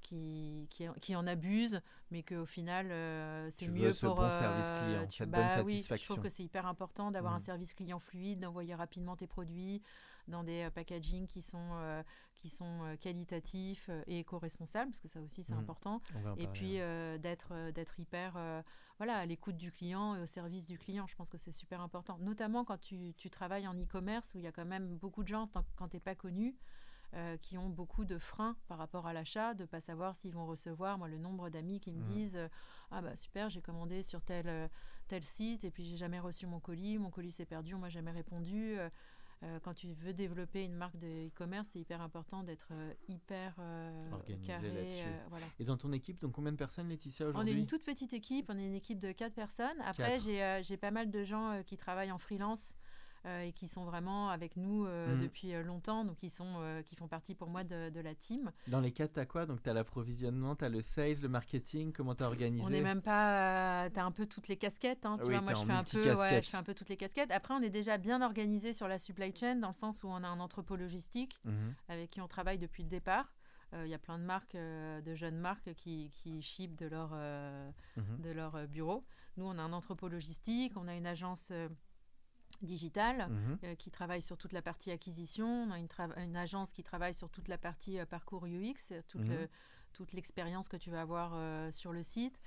qui, qui, en abusent, mais qu'au final, euh, c'est mieux ce pour. Bon service euh, client, cette bonne satisfaction. Oui, je trouve que c'est hyper important d'avoir un mmh. service client fluide, d'envoyer rapidement tes produits dans des euh, packaging qui sont, qui sont qualitatifs et éco-responsables, parce que ça aussi, c'est mmh. important. Et puis d'être d'être hyper voilà, à l'écoute du client et au service du client. Je pense que c'est super important, notamment quand tu, tu travailles en e-commerce où il y a quand même beaucoup de gens, quand tu n'es pas connu. Euh, qui ont beaucoup de freins par rapport à l'achat, de ne pas savoir s'ils vont recevoir. Moi, le nombre d'amis qui me mmh. disent euh, Ah, bah super, j'ai commandé sur tel, euh, tel site et puis j'ai jamais reçu mon colis, mon colis s'est perdu, on m'a jamais répondu. quand tu veux développer une marque de e-commerce, c'est hyper important d'être hyper organisé là-dessus. Et dans ton équipe, donc combien de personnes, Laetitia, aujourd'hui On est une toute petite équipe, on est une équipe de 4 personnes. Après, j'ai pas mal de gens qui travaillent en freelance. Euh, et qui sont vraiment avec nous euh, mm. depuis euh, longtemps, donc qui, sont, qui font partie pour moi de, la team. Dans les quatre, tu as quoi? Donc tu as l'approvisionnement, tu as le sales, le marketing, comment tu as organisé? On n'est même pas. tu as un peu toutes les casquettes. Hein, tu vois, moi je fais, un peu, ouais, je fais un peu toutes les casquettes. Après, on est déjà bien organisé sur la supply chain, dans le sens où on a un entrepôt logistique mhm. avec qui on travaille depuis le départ. Il y a plein de marques, de jeunes marques qui, qui ship de leur, mhm. de leur bureau. Nous, on a un entrepôt logistique, on a une agence digital mhm. euh, qui travaille sur toute la partie acquisition. On a une, une agence qui travaille sur toute la partie euh, parcours UX, toute, mhm. toute l'expérience que tu vas avoir euh, sur le site.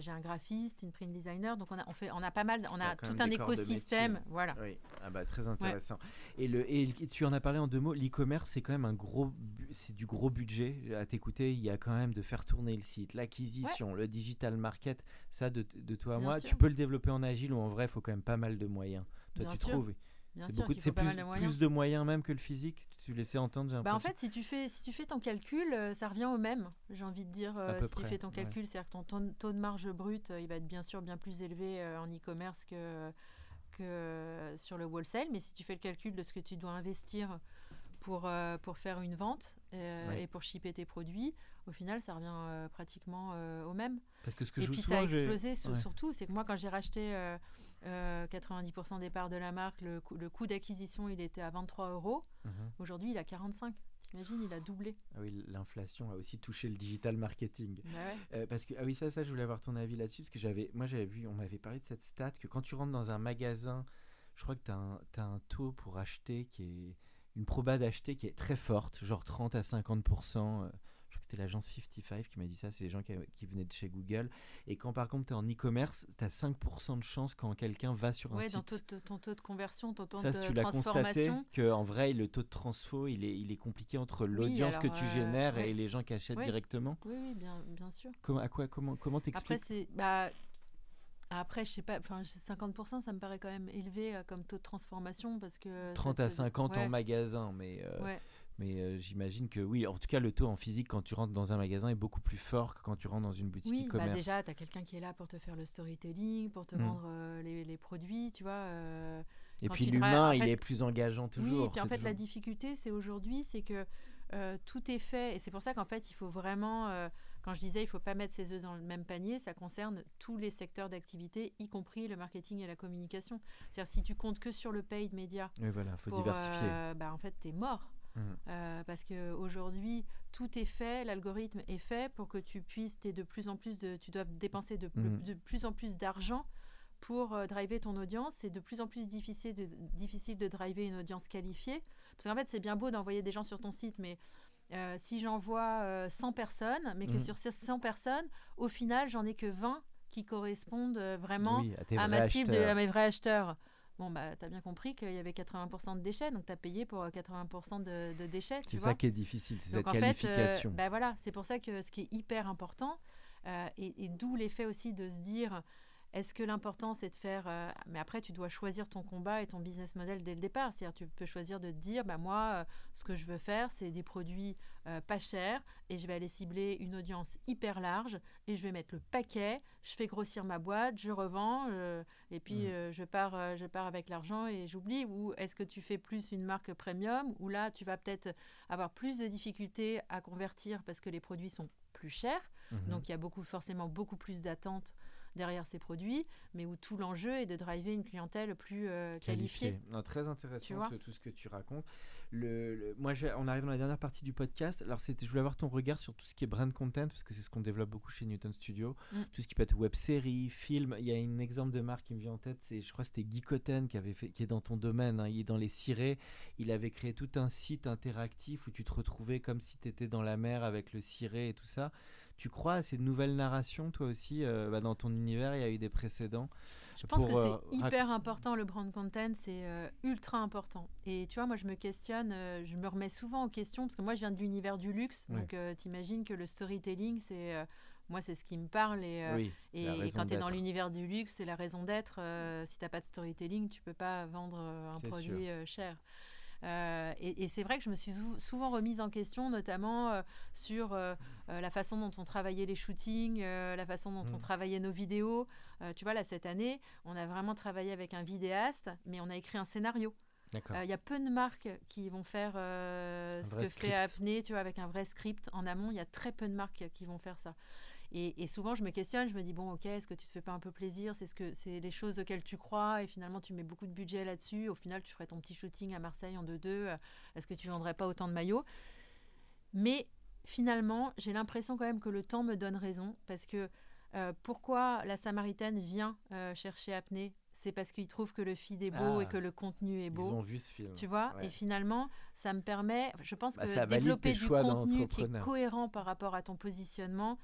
j'ai un graphiste, une print designer, donc on a, on fait, on a pas mal, on a, tout un écosystème, voilà. Oui, ah bah, très intéressant. Et, le, et tu en as parlé en deux mots, l'e-commerce c'est quand même un gros, c'est du gros budget. À t'écouter, il y a quand même de faire tourner le site, l'acquisition, le digital market, ça de, de toi à moi. Tu peux le développer en agile ou en vrai, il faut quand même pas mal de moyens tu trouves. C'est beaucoup c'est plus, plus, de moyens même que le physique. Tu laissais entendre bah en fait si tu fais si tu fais ton calcul euh, ça revient au même j'ai envie de dire euh, si tu fais ton calcul c'est à dire que ton taux, de marge brute euh, il va être bien sûr bien plus élevé en e-commerce que que sur le wholesale. Mais si tu fais le calcul de ce que tu dois investir pour, pour faire une vente et pour shipper tes produits, au final, ça revient pratiquement au même. Parce que ce que et je puis ça a explosé surtout, c'est que moi, quand j'ai racheté 90% euh, des parts de la marque, le, coût d'acquisition, il était à 23 euros. Mhm. Aujourd'hui, il à 45. Imagine, il a doublé. Ah oui, l'inflation a aussi touché le digital marketing. Euh, parce que ah oui, ça, ça, je voulais avoir ton avis là-dessus parce que j'avais, moi, j'avais vu, on m'avait parlé de cette stat que quand tu rentres dans un magasin, je crois que tu as, un taux pour acheter qui est une proba d'acheter qui est très forte, genre 30 à 50 c'était l'agence 55 qui m'a dit ça, c'est les gens qui, venaient de chez Google. Et quand par contre tu es en e-commerce, tu as 5% de chance quand quelqu'un va sur un site. Oui, dans ton taux de conversion, ton taux ça, de tu l'as constaté qu'en vrai, le taux de transfo, il est, il est compliqué entre l'audience que tu euh, génères et les gens qui achètent directement. Oui, oui bien, bien sûr. Comment, à quoi, comment, comment t'expliques Après, c'est... Bah, après, je sais pas, 50%, ça me paraît quand même élevé euh, comme taux de transformation parce que... 30 à 50 en magasin, mais... Euh, mais euh, j'imagine que oui, en tout cas, le taux en physique quand tu rentres dans un magasin est beaucoup plus fort que quand tu rentres dans une boutique oui, e-commerce. Bah déjà, tu as quelqu'un qui est là pour te faire le storytelling, pour te mm. vendre euh, les, les, produits, tu vois. Euh, et puis l'humain, il est plus engageant toujours. Oui, et puis en fait, la difficulté, c'est aujourd'hui, c'est que tout est fait. Et c'est pour ça qu'en fait, il faut vraiment quand je disais il ne faut pas mettre ses œufs dans le même panier, ça concerne tous les secteurs d'activité, y compris le marketing et la communication. C'est-à-dire si tu comptes que sur le paid média, oui, voilà, faut diversifier. bah, en fait, tu es mort. Mm. Euh, parce qu'aujourd'hui, tout est fait, l'algorithme est fait pour que tu puisses, t'aies de plus en plus de, tu dois dépenser de, de- de plus en plus d'argent pour euh, driver ton audience. C'est de plus en plus difficile de, difficile de driver une audience qualifiée. Parce qu'en fait, c'est bien beau d'envoyer des gens sur ton site, mais euh, si j'envoie euh, 100 personnes, mais que Mhm. sur ces 100 personnes, au final, j'en ai que 20 qui correspondent euh, vraiment Oui, à à ma cible, de- à mes vrais acheteurs. Bon, bah, tu as bien compris qu'il y avait 80% de déchets, donc tu as payé pour euh, 80% de, de déchets. C'est ça qui est difficile, c'est cette en fait, euh, qualification. bah voilà, c'est pour ça que ce qui est hyper important, euh, et, et d'où l'effet aussi de se dire, est-ce que l'important c'est de faire, euh, mais après tu dois choisir ton combat et ton business model dès le départ. C'est-à-dire tu peux choisir de te dire, bah moi, euh, ce que je veux faire, c'est des produits euh, pas chers et je vais aller cibler une audience hyper large et je vais mettre le paquet, je fais grossir ma boîte, je revends et puis euh, je pars, je pars avec l'argent et j'oublie. Ou est-ce que tu fais plus une marque premium où là tu vas peut-être avoir plus de difficultés à convertir parce que les produits sont plus chers. Mhm. Donc il y a beaucoup, forcément beaucoup plus d'attentes derrière ces produits, mais où tout l'enjeu est de driver une clientèle plus euh, qualifiée. Qualifié. Non, très intéressant vois tout, ce que tu racontes. Le, le- moi, on arrive dans la dernière partie du podcast. Alors, je voulais avoir ton regard sur tout ce qui est brand content, parce que c'est ce qu'on développe beaucoup chez Newton Studio. Mm. Tout ce qui peut être web série, film. Il y a un exemple de marque qui me vient en tête. C'est, je crois, que c'était Guy Cotten qui avait fait, qui est dans ton domaine. hein. il est dans les cirés. Il avait créé tout un site interactif où tu te retrouvais comme si tu étais dans la mer avec le ciré et tout ça. Tu crois à ces nouvelles narrations, toi aussi, euh, bah, dans ton univers Il y a eu des précédents. Je pense pour, que euh, c'est hyper important, le brand content, c'est euh, ultra important. Et tu vois, moi, je me questionne, je me remets souvent en question, parce que moi, je viens de l'univers du luxe, Ouais. donc t'imagines que le storytelling, c'est... moi, c'est ce qui me parle. Et, euh, oui, et, la et raison quand tu es dans l'univers du luxe, c'est la raison d'être. euh, si tu n'as pas de storytelling, tu peux pas vendre euh, un produit cher. Euh, et et c'est vrai que je me suis sou- souvent remise en question, notamment euh, sur euh, la façon dont on travaillait les shootings, la façon dont on Mm. travaillait nos vidéos. Tu vois, là, cette année, on a vraiment travaillé avec un vidéaste, mais on a écrit un scénario. Euh, Il y a peu de marques qui vont faire euh, ce que script. fait Apnée, tu vois, avec un vrai script en amont. Il y a très peu de marques qui vont faire ça. Et, et souvent, je me questionne, je me dis bon, ok, est-ce que tu te fais pas un peu plaisir? C'est ce que c'est les choses auxquelles tu crois, et finalement, tu mets beaucoup de budget là-dessus. Au final, tu ferais ton petit shooting à Marseille en 2-2. euh, Est-ce que tu vendrais pas autant de maillots? Mais finalement, j'ai l'impression quand même que le temps me donne raison, parce que euh, pourquoi la Samaritaine vient euh, chercher Apnée? C'est parce qu'il trouve que le feed est beau Ah. et que le contenu est Ils beau. ont vu ce film. Tu vois, Ouais. et finalement, ça me permet, je pense Bah, que développer du contenu qui est cohérent par rapport à ton positionnement,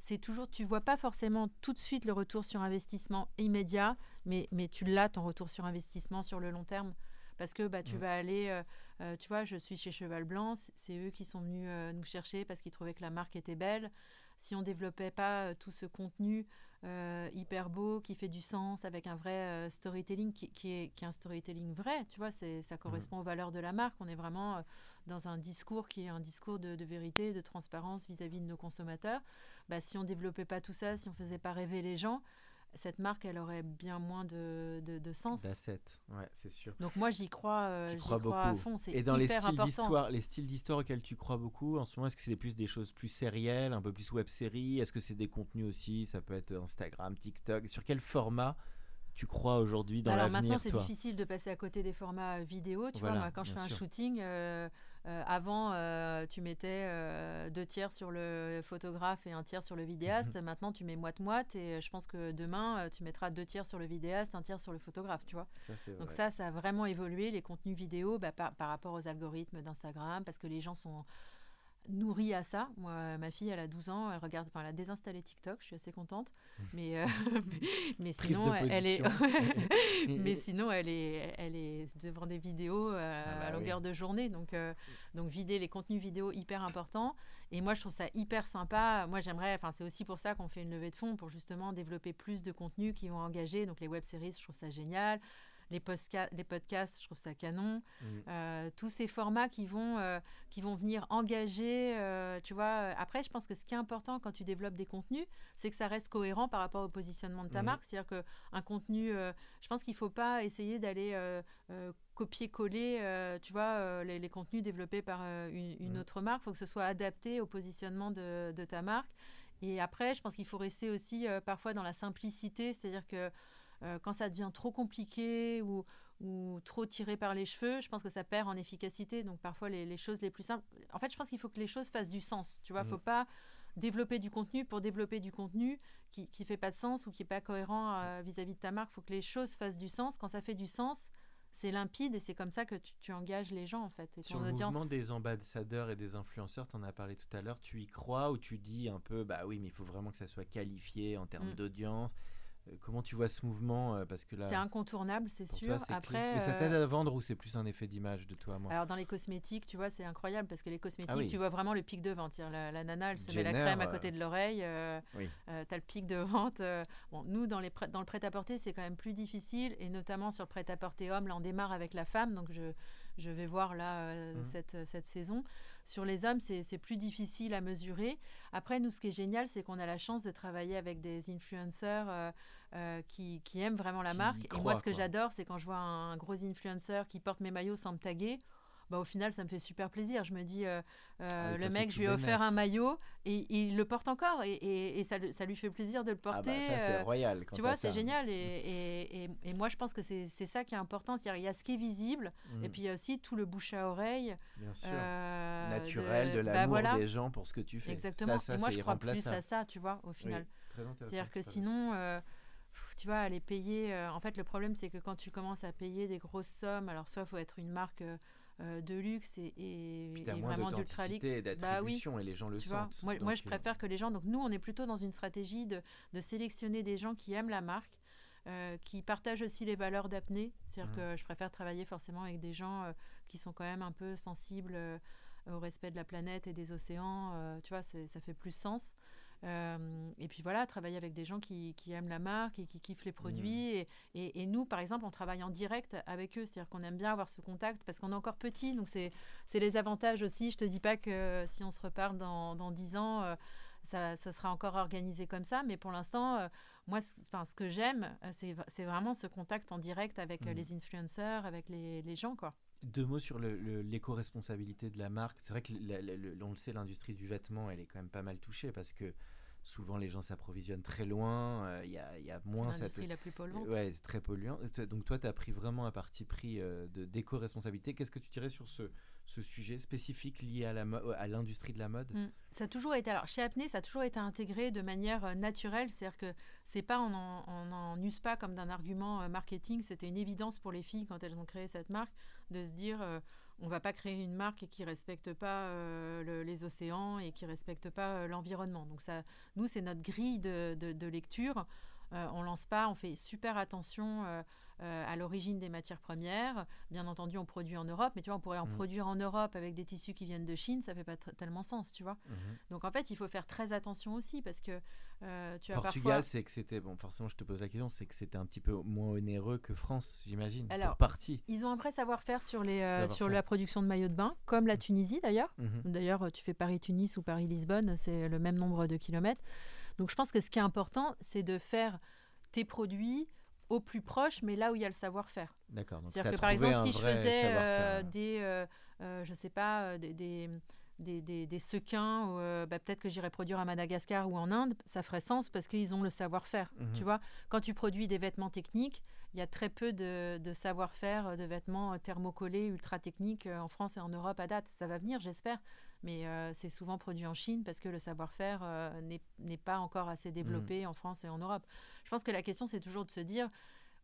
c'est toujours, tu vois pas forcément tout de suite le retour sur investissement immédiat, mais, mais tu l'as ton retour sur investissement sur le long terme. Parce que bah, tu vas aller, euh, euh, tu vois, je suis chez Cheval Blanc, c'est eux qui sont venus euh, nous chercher parce qu'ils trouvaient que la marque était belle. Si on développait pas tout ce contenu hyper beau, qui fait du sens, avec un vrai storytelling, qui, qui est, qui est un storytelling vrai, tu vois, ça correspond aux valeurs de la marque. On est vraiment dans un discours qui est un discours de, de vérité, de transparence vis-à-vis de nos consommateurs. Bah, si on développait pas tout ça, si on faisait pas rêver les gens, cette marque, elle aurait bien moins de, de, de sens. D'assets, ouais, c'est sûr. Donc moi, j'y crois, euh, j'y crois crois à fond. C'est Et dans les styles d'histoire, les styles d'histoire auxquels tu crois beaucoup, en ce moment, est-ce que c'est plus des choses plus sérielles, un peu plus web série? Est-ce que c'est des contenus aussi? Ça peut être Instagram, TikTok. Sur quel format tu crois aujourd'hui dans Alors maintenant, l'avenir, c'est toi? difficile de passer à côté des formats euh, vidéo. Tu Voilà, vois, moi, quand je fais un shooting, euh, euh, avant, euh, tu mettais euh, deux tiers sur le photographe et un tiers sur le vidéaste. Maintenant, tu mets moite-moite et je pense que demain, tu mettras deux tiers sur le vidéaste, un tiers sur le photographe, tu vois. Ça, Donc ça, ça a vraiment évolué, les contenus vidéo, bah, par, par rapport aux algorithmes d'Instagram, parce que les gens sont nourris à ça. Moi, ma fille, elle a 12 ans, elle regarde, enfin, elle a désinstallé TikTok, je suis assez contente. Mais, euh, (laughs) mais, mais sinon, elle est, position. (laughs) mais sinon, elle est, elle est devant des vidéos euh, Ah bah à longueur oui. de journée. Donc, euh, donc vider les contenus vidéo hyper important. Et moi, je trouve ça hyper sympa. Moi, j'aimerais, enfin, c'est aussi pour ça qu'on fait une levée de fonds pour justement développer plus de contenus qui vont engager. Donc, les web séries, je trouve ça génial. Les, podcasts, je trouve ça canon. Mm. Euh, tous ces formats qui vont, euh, qui vont venir engager, euh, tu vois. Après, je pense que ce qui est important quand tu développes des contenus, c'est que ça reste cohérent par rapport au positionnement de ta Mhm. marque. C'est-à-dire qu'un contenu, je pense qu'il ne faut pas essayer d'aller copier-coller, euh, tu vois, euh, les, les contenus développés par euh, une, une Mhm. autre marque. Il faut que ce soit adapté au positionnement de, de ta marque. Et après, je pense qu'il faut rester aussi parfois dans la simplicité, c'est-à-dire que euh, quand ça devient trop compliqué ou, ou trop tiré par les cheveux, je pense que ça perd en efficacité. Donc parfois les, choses les plus simples. En fait, je pense qu'il faut que les choses fassent du sens. Tu vois, faut mm. pas développer du contenu pour développer du contenu qui ne fait pas de sens ou qui n'est pas cohérent euh, vis-à-vis de ta marque. Il faut que les choses fassent du sens. Quand ça fait du sens, c'est limpide et c'est comme ça que tu, engages les gens en fait. Et Sur le mouvement des ambassadeurs et des influenceurs, tu en as parlé tout à l'heure, tu y crois ou tu dis un peu, bah oui, mais il faut vraiment que ça soit qualifié en termes mm. d'audience? Comment tu vois ce mouvement euh, Parce que là, c'est incontournable, c'est sûr. Après, mais ça t'aide à vendre ou c'est plus un effet d'image de toi moi? Alors dans les cosmétiques, tu vois, c'est incroyable parce que les cosmétiques, ah tu vois vraiment le pic de vente. La, la nana, elle se met la crème à côté de l'oreille. Euh, oui. tu as le pic de vente. Bon, nous, dans, les dans le prêt-à-porter, c'est quand même plus difficile et notamment sur le prêt-à-porter homme, là, on démarre avec la femme, donc je, je vais voir là mmh. cette, cette saison. Sur les hommes, c'est plus difficile à mesurer. Après, nous, ce qui est génial, c'est qu'on a la chance de travailler avec des influenceurs euh, euh, qui, aiment vraiment la marque. et moi, ce que j'adore, c'est quand je vois un, gros influenceur qui porte mes maillots sans me taguer bah, au final, ça me fait super plaisir. Je me dis, euh, euh, ah le mec, je lui ai offert un maillot et, il le porte encore et, et, ça, ça, lui fait plaisir de le ah bah, porter. ça, c'est euh, royal. tu vois, c'est génial. Et, moi, je pense que c'est ça qui est important. Il y a ce qui est visible et mm. puis il y a aussi tout le bouche à oreille. Bien sûr. Naturel, de, bah, l'amour des gens pour ce que tu fais. Exactement. et moi, je crois plus à ça, tu vois, au final. C'est-à-dire que sinon tu vois, aller payer. en fait, le problème, c'est que quand tu commences à payer des grosses sommes, alors soit il faut être une marque euh, de luxe et, et, et vraiment d'ultra et d'attribution bah et les gens le sentent. moi, moi, je euh, préfère que les gens. Donc nous, on est plutôt dans une stratégie de, de sélectionner des gens qui aiment la marque. Euh, qui partagent aussi les valeurs d'apnée. C'est-à-dire mmh. que je préfère travailler forcément avec des gens qui sont quand même un peu sensibles au respect de la planète et des océans. tu vois, ça fait plus sens. Euh, et puis voilà, travailler avec des gens qui, aiment la marque et qui kiffent les produits. Mmh. Et, nous, par exemple, on travaille en direct avec eux. C'est-à-dire qu'on aime bien avoir ce contact parce qu'on est encore petit. Donc, c'est les avantages aussi. Je te dis pas que si on se reparle dans, dans 10 ans, euh, ça, ça, sera encore organisé comme ça. Mais pour l'instant, euh, moi, enfin, ce que j'aime, c'est vraiment ce contact en direct avec mmh. les influenceurs, avec les, les gens, quoi. Deux mots sur l'éco-responsabilité de la marque. C'est vrai que, on le sait, l'industrie du vêtement, elle est quand même pas mal touchée parce que souvent les gens s'approvisionnent très loin. Euh, il y, a, y, a, moins. C'est l'industrie la plus polluante. Ouais, c'est très polluant. Donc toi, tu as pris vraiment un parti pris euh, d'éco-responsabilité. Qu'est-ce que tu dirais sur ce, ce sujet spécifique lié à, l'industrie de la mode? Mm. Ça a toujours été, alors chez Apnée, ça a toujours été intégré de manière euh, naturelle, c'est-à-dire que c'est pas, on n'en use pas comme d'un argument marketing, c'était une évidence pour les filles quand elles ont créé cette marque de se dire on va pas créer une marque qui respecte pas les océans et qui respecte pas l'environnement. Donc ça, nous, c'est notre grille de, lecture. on lance pas, on fait super attention euh, à l'origine des matières premières. Bien entendu, on produit en Europe, mais tu vois, on pourrait en mmh. produire en Europe avec des tissus qui viennent de Chine, ça fait pas tellement sens, tu vois. Mmh. Donc en fait, il faut faire très attention aussi parce que euh, tu as Portugal, c'est que c'était bon. Forcément, je te pose la question, c'est que c'était un petit peu moins onéreux que France, j'imagine. Alors, partie. Ils ont un vrai savoir-faire sur les euh, sur la production de maillots de bain, comme la mmh. Tunisie d'ailleurs. D'ailleurs, tu fais Paris-Tunis ou Paris-Lisbonne, c'est le même nombre de kilomètres. Donc je pense que ce qui est important, c'est de faire tes produits au plus proche, mais là où il y a le savoir-faire. D'accord. C'est-à-dire que par exemple, si je faisais euh, des, euh, euh, je sais pas, des, des, des, des, sequins, bah, peut-être que j'irais produire à Madagascar ou en Inde, ça ferait sens parce qu'ils ont le savoir-faire. Mhm. Tu vois, quand tu produis des vêtements techniques, il y a très peu de, de savoir-faire de vêtements thermocollés ultra techniques en France et en Europe à date. Ça va venir, j'espère mais c'est souvent produit en Chine parce que le savoir-faire n'est pas encore assez développé mhm. en France et en Europe. Je pense que la question, c'est toujours de se dire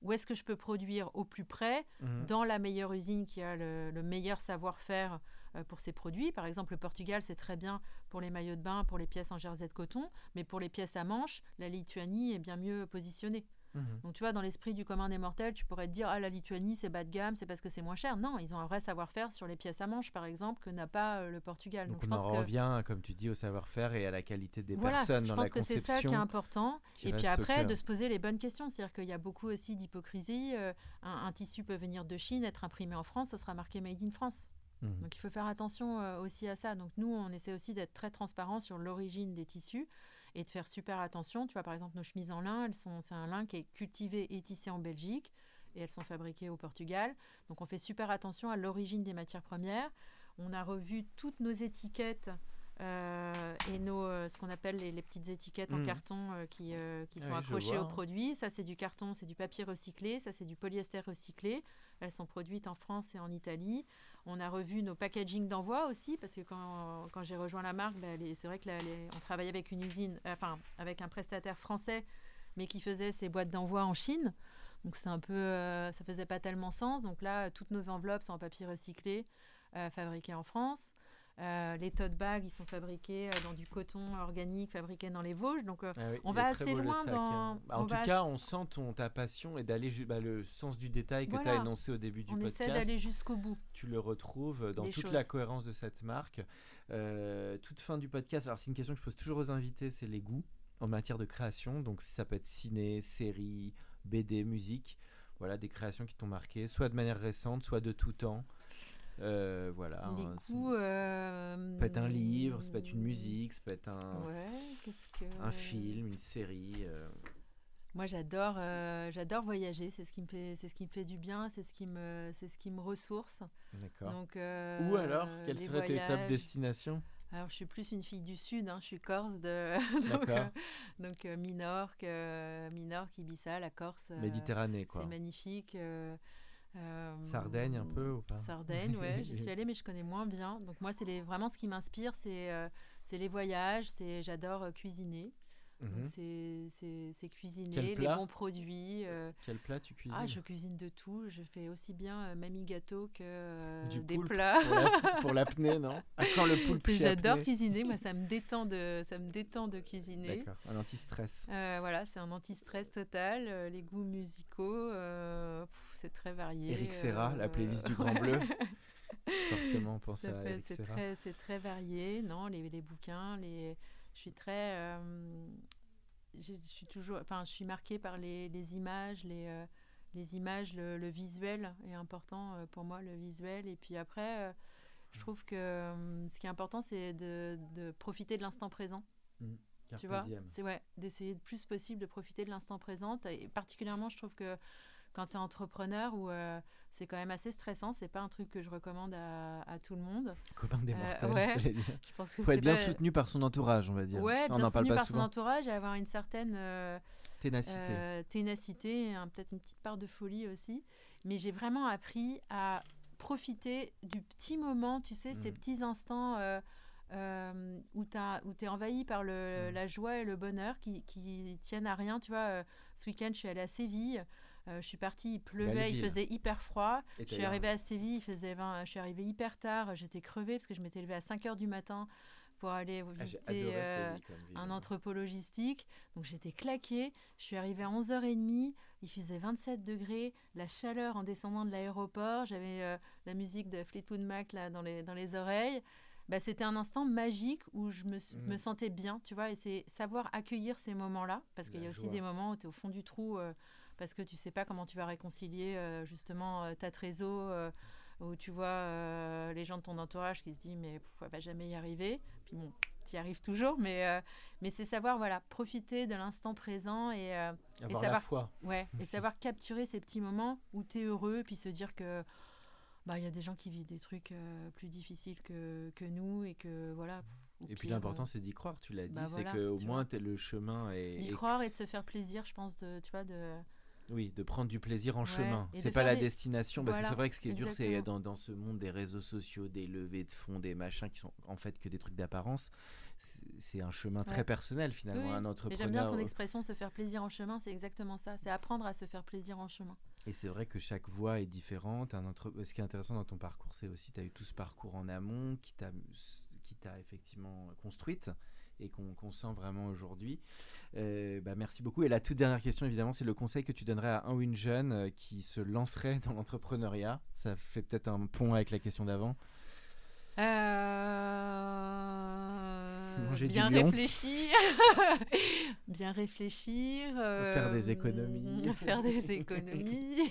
où est-ce que je peux produire au plus près, mhm. dans la meilleure usine qui a le, meilleur savoir-faire euh, pour ces produits. Par exemple, le Portugal, c'est très bien pour les maillots de bain, pour les pièces en jersey de coton, mais pour les pièces à manches, la Lituanie est bien mieux positionnée. Mhm. Donc tu vois, dans l'esprit du commun des mortels, tu pourrais te dire, ah la Lituanie c'est bas de gamme, c'est parce que c'est moins cher. Non, ils ont un vrai savoir-faire sur les pièces à manches, par exemple, que n'a pas euh, le Portugal. Donc, on en revient, comme tu dis, au savoir-faire et à la qualité des personnes dans la conception. Je pense que c'est ça qui est important. et puis après, de se poser les bonnes questions. C'est-à-dire qu'il y a beaucoup aussi d'hypocrisie. Euh, un, tissu peut venir de Chine, être imprimé en France, ce sera marqué Made in France. Mhm. Donc il faut faire attention euh, aussi à ça. Donc nous, on essaie aussi d'être très transparent sur l'origine des tissus et de faire super attention. Tu vois, par exemple, nos chemises en lin, elles sont, c'est un lin qui est cultivé et tissé en Belgique et elles sont fabriquées au Portugal. Donc on fait super attention à l'origine des matières premières. On a revu toutes nos étiquettes euh, et nos, euh, ce qu'on appelle les, petites étiquettes en hmm. carton euh, qui, qui sont accrochées au produit. Ça, c'est du carton, c'est du papier recyclé. Ça, c'est du polyester recyclé. Elles sont produites en France et en Italie. On a revu nos packaging d'envoi aussi, parce que quand, quand j'ai rejoint la marque, bah, c'est vrai que là, on travaillait avec une usine, euh, enfin avec un prestataire français, mais qui faisait ses boîtes d'envoi en Chine. Donc c'est un peu, euh, ça faisait pas tellement sens. Donc là, toutes nos enveloppes sont en papier recyclé, euh, fabriquées en France. Euh, les tote bags, ils sont fabriqués euh, dans du coton organique, fabriqué dans les Vosges. Donc euh, Ah oui, On va assez loin sac, dans- hein. Bah, en on tout cas, assez- on sent ton, ta passion et d'aller bah, le sens du détail que tu as énoncé au début du on podcast. essaie d'aller jusqu'au bout. tu le retrouves dans Des toute la cohérence de cette marque. Euh, toute fin du podcast, alors c'est une question que je pose toujours aux invités, c'est les goûts en matière de création. Donc ça peut être ciné, série, BD, musique. Voilà, des créations qui t'ont marqué, soit de manière récente, soit de tout temps. Euh, voilà. les hein, euh, Ça peut être un livre, ça peut être une musique, ça peut être un, Ouais, qu'est-ce que. un film, une série. euh, Moi, j'adore, euh, j'adore voyager. C'est ce qui me fait, c'est ce qui me fait du bien. C'est ce qui me, c'est ce qui me ressource. D'accord. Donc. euh, Ou alors, quelles les seraient tes top destinations? Alors, je suis plus une fille du sud. hein, Je suis corse de. (laughs) donc, D'accord. euh, donc euh, Minorque, euh, Minorque, Ibiza, la Corse. euh, Méditerranée, quoi. C'est magnifique. Euh, Sardaigne un peu ou pas? Sardaigne, ouais, j'y suis (laughs) allée, mais je connais moins bien. Donc moi, c'est vraiment ce qui m'inspire, c'est euh, les voyages. C'est j'adore euh, cuisiner. Mhm. c'est- cuisiner les bons produits. euh, Quel plat tu cuisines? ah, je cuisine de tout. Je fais aussi bien euh, mamie gâteau que euh, Du des plats. Pour la- (laughs) Pour l'apnée, non? À quand le poulpe J'adore cuisiner. Moi, ça me détend de, ça me détend de cuisiner. D'accord, un anti-stress. Voilà, c'est un anti-stress total. les goûts musicaux, c'est très varié. Eric Serra, la euh, playlist du Grand Bleu. Forcément, pense Ça à Eric c'est Serra. très, c'est très varié, non les, les bouquins, les, je suis très, euh, je suis toujours, enfin, je suis marquée par les, les images, les, euh, les images, le, le visuel est important euh, pour moi, le visuel. Et puis après, euh, je trouve que euh, ce qui est important, c'est de, de profiter de l'instant présent. Carpe Tu vois, diem. c'est ouais, d'essayer le plus possible de profiter de l'instant présent. Et particulièrement, je trouve que quand tu es entrepreneur, où euh, c'est quand même assez stressant, c'est pas un truc que je recommande à, à tout le monde. Copain des Euh, mortels, ouais. Je pense que Faut être bien pas- soutenu par son entourage, on va dire. Ouais, Ça, on bien n'en parle soutenu pas par son entourage et avoir une certaine euh, Ténacité. euh, peut-être une petite part de folie aussi. Mais j'ai vraiment appris à profiter du petit moment, tu sais, ces Mm. petits instants euh, euh, où tu es envahi par le, Mm. la joie et le bonheur qui, qui tiennent à rien. Tu vois, euh, ce week-end, je suis allée à Séville. Euh, je suis partie, il pleuvait, Belle il ville. faisait hyper froid. Et Je suis arrivée à Séville, il faisait 20, je suis arrivée hyper tard, j'étais crevée parce que je m'étais levée à 5 heures du matin pour aller ah, visiter euh, ville. un entrepôt logistique. Donc j'étais claquée. Je suis arrivée à 11h30. Il faisait 27 degrés. La chaleur en descendant de l'aéroport. J'avais euh, la musique de Fleetwood Mac là, dans, les, dans les oreilles. Bah, C'était un instant magique où je me, me sentais bien. Tu vois, et c'est savoir accueillir ces moments-là. Parce qu'il y a aussi des moments où tu es au fond du trou. euh, parce que tu sais pas comment tu vas réconcilier euh, justement euh, ta trésor. euh, où tu vois les gens de ton entourage qui se disent mais pff, elle va jamais y arriver. Puis bon, tu y arrives toujours, mais, mais c'est savoir voilà profiter de l'instant présent et, euh, Avoir ça la foi. ouais, (laughs) et savoir capturer ces petits moments où tu es heureux, puis se dire que bah il y a des gens qui vivent des trucs euh, plus difficiles que, que nous et que voilà. Et puis l'important, euh, c'est d'y croire, tu l'as dit. bah c'est voilà, qu'au moins, le chemin est. d'y croire et de se faire plaisir, je pense de tu vois de Oui, de prendre du plaisir en Ouais, chemin. C'est pas la des- destination. Parce que c'est vrai que ce qui est dur, c'est dans, dans ce monde des réseaux sociaux, des levées de fonds, des machins qui sont en fait que des trucs d'apparence. C'est un chemin très personnel finalement. Oui, Un entrepreneur. j'aime bien ton expression se faire plaisir en chemin, c'est exactement ça, c'est apprendre à se faire plaisir en chemin. Et c'est vrai que chaque voie est différente. Un entre... Ce qui est intéressant dans ton parcours, c'est aussi tu as eu tout ce parcours en amont qui t'a qui t'a effectivement construite et qu'on sent vraiment aujourd'hui. Euh, bah, merci beaucoup. Et la toute dernière question, évidemment, c'est le conseil que tu donnerais à un ou une jeune euh, qui se lancerait dans l'entrepreneuriat. Ça fait peut-être un pont avec la question d'avant. Euh, bien réfléchir, (laughs) bien réfléchir, Faire des économies. (laughs) faire des (laughs) économies.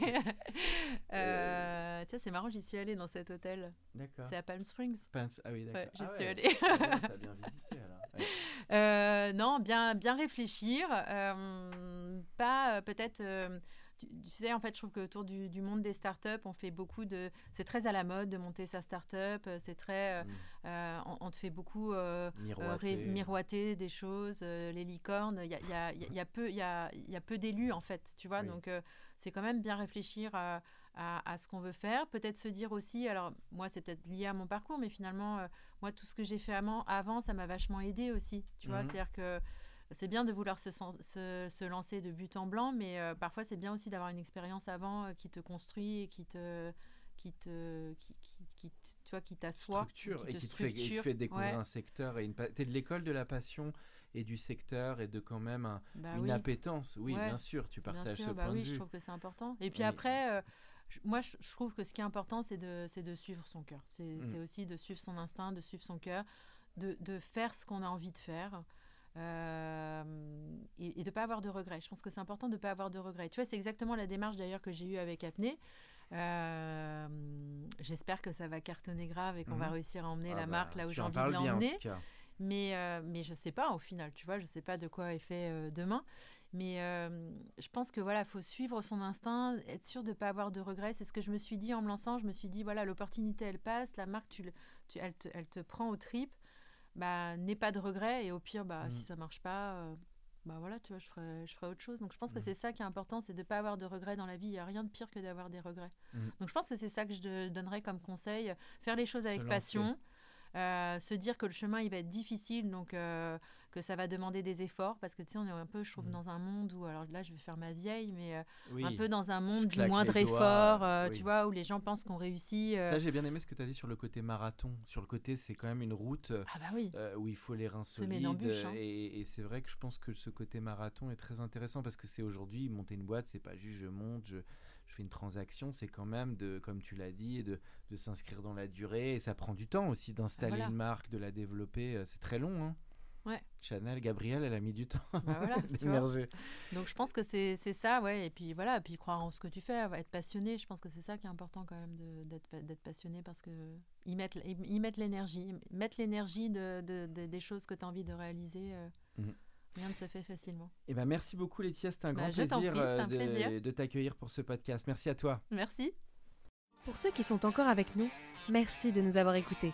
Euh, tiens, c'est marrant, j'y suis allée dans cet hôtel. D'accord. C'est à Palm Springs. Ah oui, d'accord. Ouais, j'y Ah suis ouais. allée. Ah ouais, T'as bien visité alors. (laughs) Euh, non, bien, bien réfléchir. euh, pas euh, peut-être. euh, tu, tu sais, en fait, je trouve qu'autour du, du monde des startups, on fait beaucoup de. C'est très à la mode de monter sa startup. euh, C'est très. euh, Mm. euh, on, on te fait beaucoup Miroiter. ré- miroiter des choses, les licornes. Il y a, y a- y a- y a peu, y a, peu d'élus en fait, tu vois. Oui. Donc c'est quand même bien réfléchir à, à, ce qu'on veut faire. Peut-être se dire aussi, alors moi c'est peut-être lié à mon parcours, mais finalement, euh, moi tout ce que j'ai fait avant, avant ça m'a vachement aidé aussi. Tu vois, mhm. c'est-à-dire que c'est bien de vouloir se, se, lancer de but en blanc, mais euh, parfois c'est bien aussi d'avoir une expérience avant euh, qui te construit et qui te qui te qui, qui, tu vois qui t'assoit structure et qui te, fait, fait, découvrir un secteur et une t'es de l'école de la passion et du secteur et de quand même bah une appétence. Oui bien sûr tu partages ce bah point oui, de vue. je trouve que c'est important. Et puis après moi, je, trouve que ce qui est important, c'est de, de suivre son cœur. Mm. C'est aussi de suivre son instinct, de suivre son cœur, de, de faire ce qu'on a envie de faire. Euh, et, de ne pas avoir de regrets. Je pense que c'est important de ne pas avoir de regrets. Tu vois, c'est exactement la démarche d'ailleurs que j'ai eue avec Apnée. Euh, j'espère que ça va cartonner grave et qu'on va mm. réussir à emmener ah la bah, marque là où j'ai envie de l'emmener. Mais, euh, mais je ne sais pas au final, tu vois, je ne sais pas de quoi est fait demain. Mais euh, je pense que voilà, faut suivre son instinct, être sûr de ne pas avoir de regrets. C'est ce que je me suis dit en me lançant. Je me suis dit voilà, l'opportunité elle passe, la marque tu, tu elle, te, elle, te, prend au trip. Bah, n'aie pas de regrets et au pire, bah, si mm. ça marche pas, euh, bah voilà, tu vois, je ferai, je ferai autre chose. Donc je pense que mm. c'est ça qui est important, c'est de ne pas avoir de regrets dans la vie. Il n'y a rien de pire que d'avoir des regrets. Mm. Donc je pense que c'est ça que je donnerais comme conseil faire les choses avec passion. Euh, se dire que le chemin il va être difficile, donc euh, que ça va demander des efforts, parce que tu sais, on est un peu, je trouve, mm. dans un monde où, alors là, je vais faire ma vieille, mais euh, un peu dans un monde du moindre effort, tu vois, où les gens pensent qu'on réussit. Ça, j'ai bien aimé ce que tu as dit sur le côté marathon. Sur le côté, c'est quand même une route ah bah où il faut les reins solides. Hein. Et, et c'est vrai que je pense que ce côté marathon est très intéressant parce que c'est aujourd'hui, monter une boîte, c'est pas juste je monte, je fais une transaction, c'est quand même de, comme tu l'as dit, de, de s'inscrire dans la durée. Et ça prend du temps aussi d'installer une marque, de la développer. Euh, c'est très long. Hein. Ouais. Chanel, Gabriel, elle a mis du temps bah voilà, (laughs) Donc je pense que c'est ça, ouais. Et puis voilà, puis croire en ce que tu fais, être passionné. Je pense que c'est ça qui est important quand même d'être passionné parce que y mettre y mettre l'énergie, mettre l'énergie de, de, des choses que tu as envie de réaliser. Euh, mhm. Rien ne se fait facilement. Eh ben, merci beaucoup Laetitia, c'était un bah, grand plaisir, euh, de, de t'accueillir pour ce podcast. Merci à toi. Merci. Pour ceux qui sont encore avec nous, merci de nous avoir écoutés.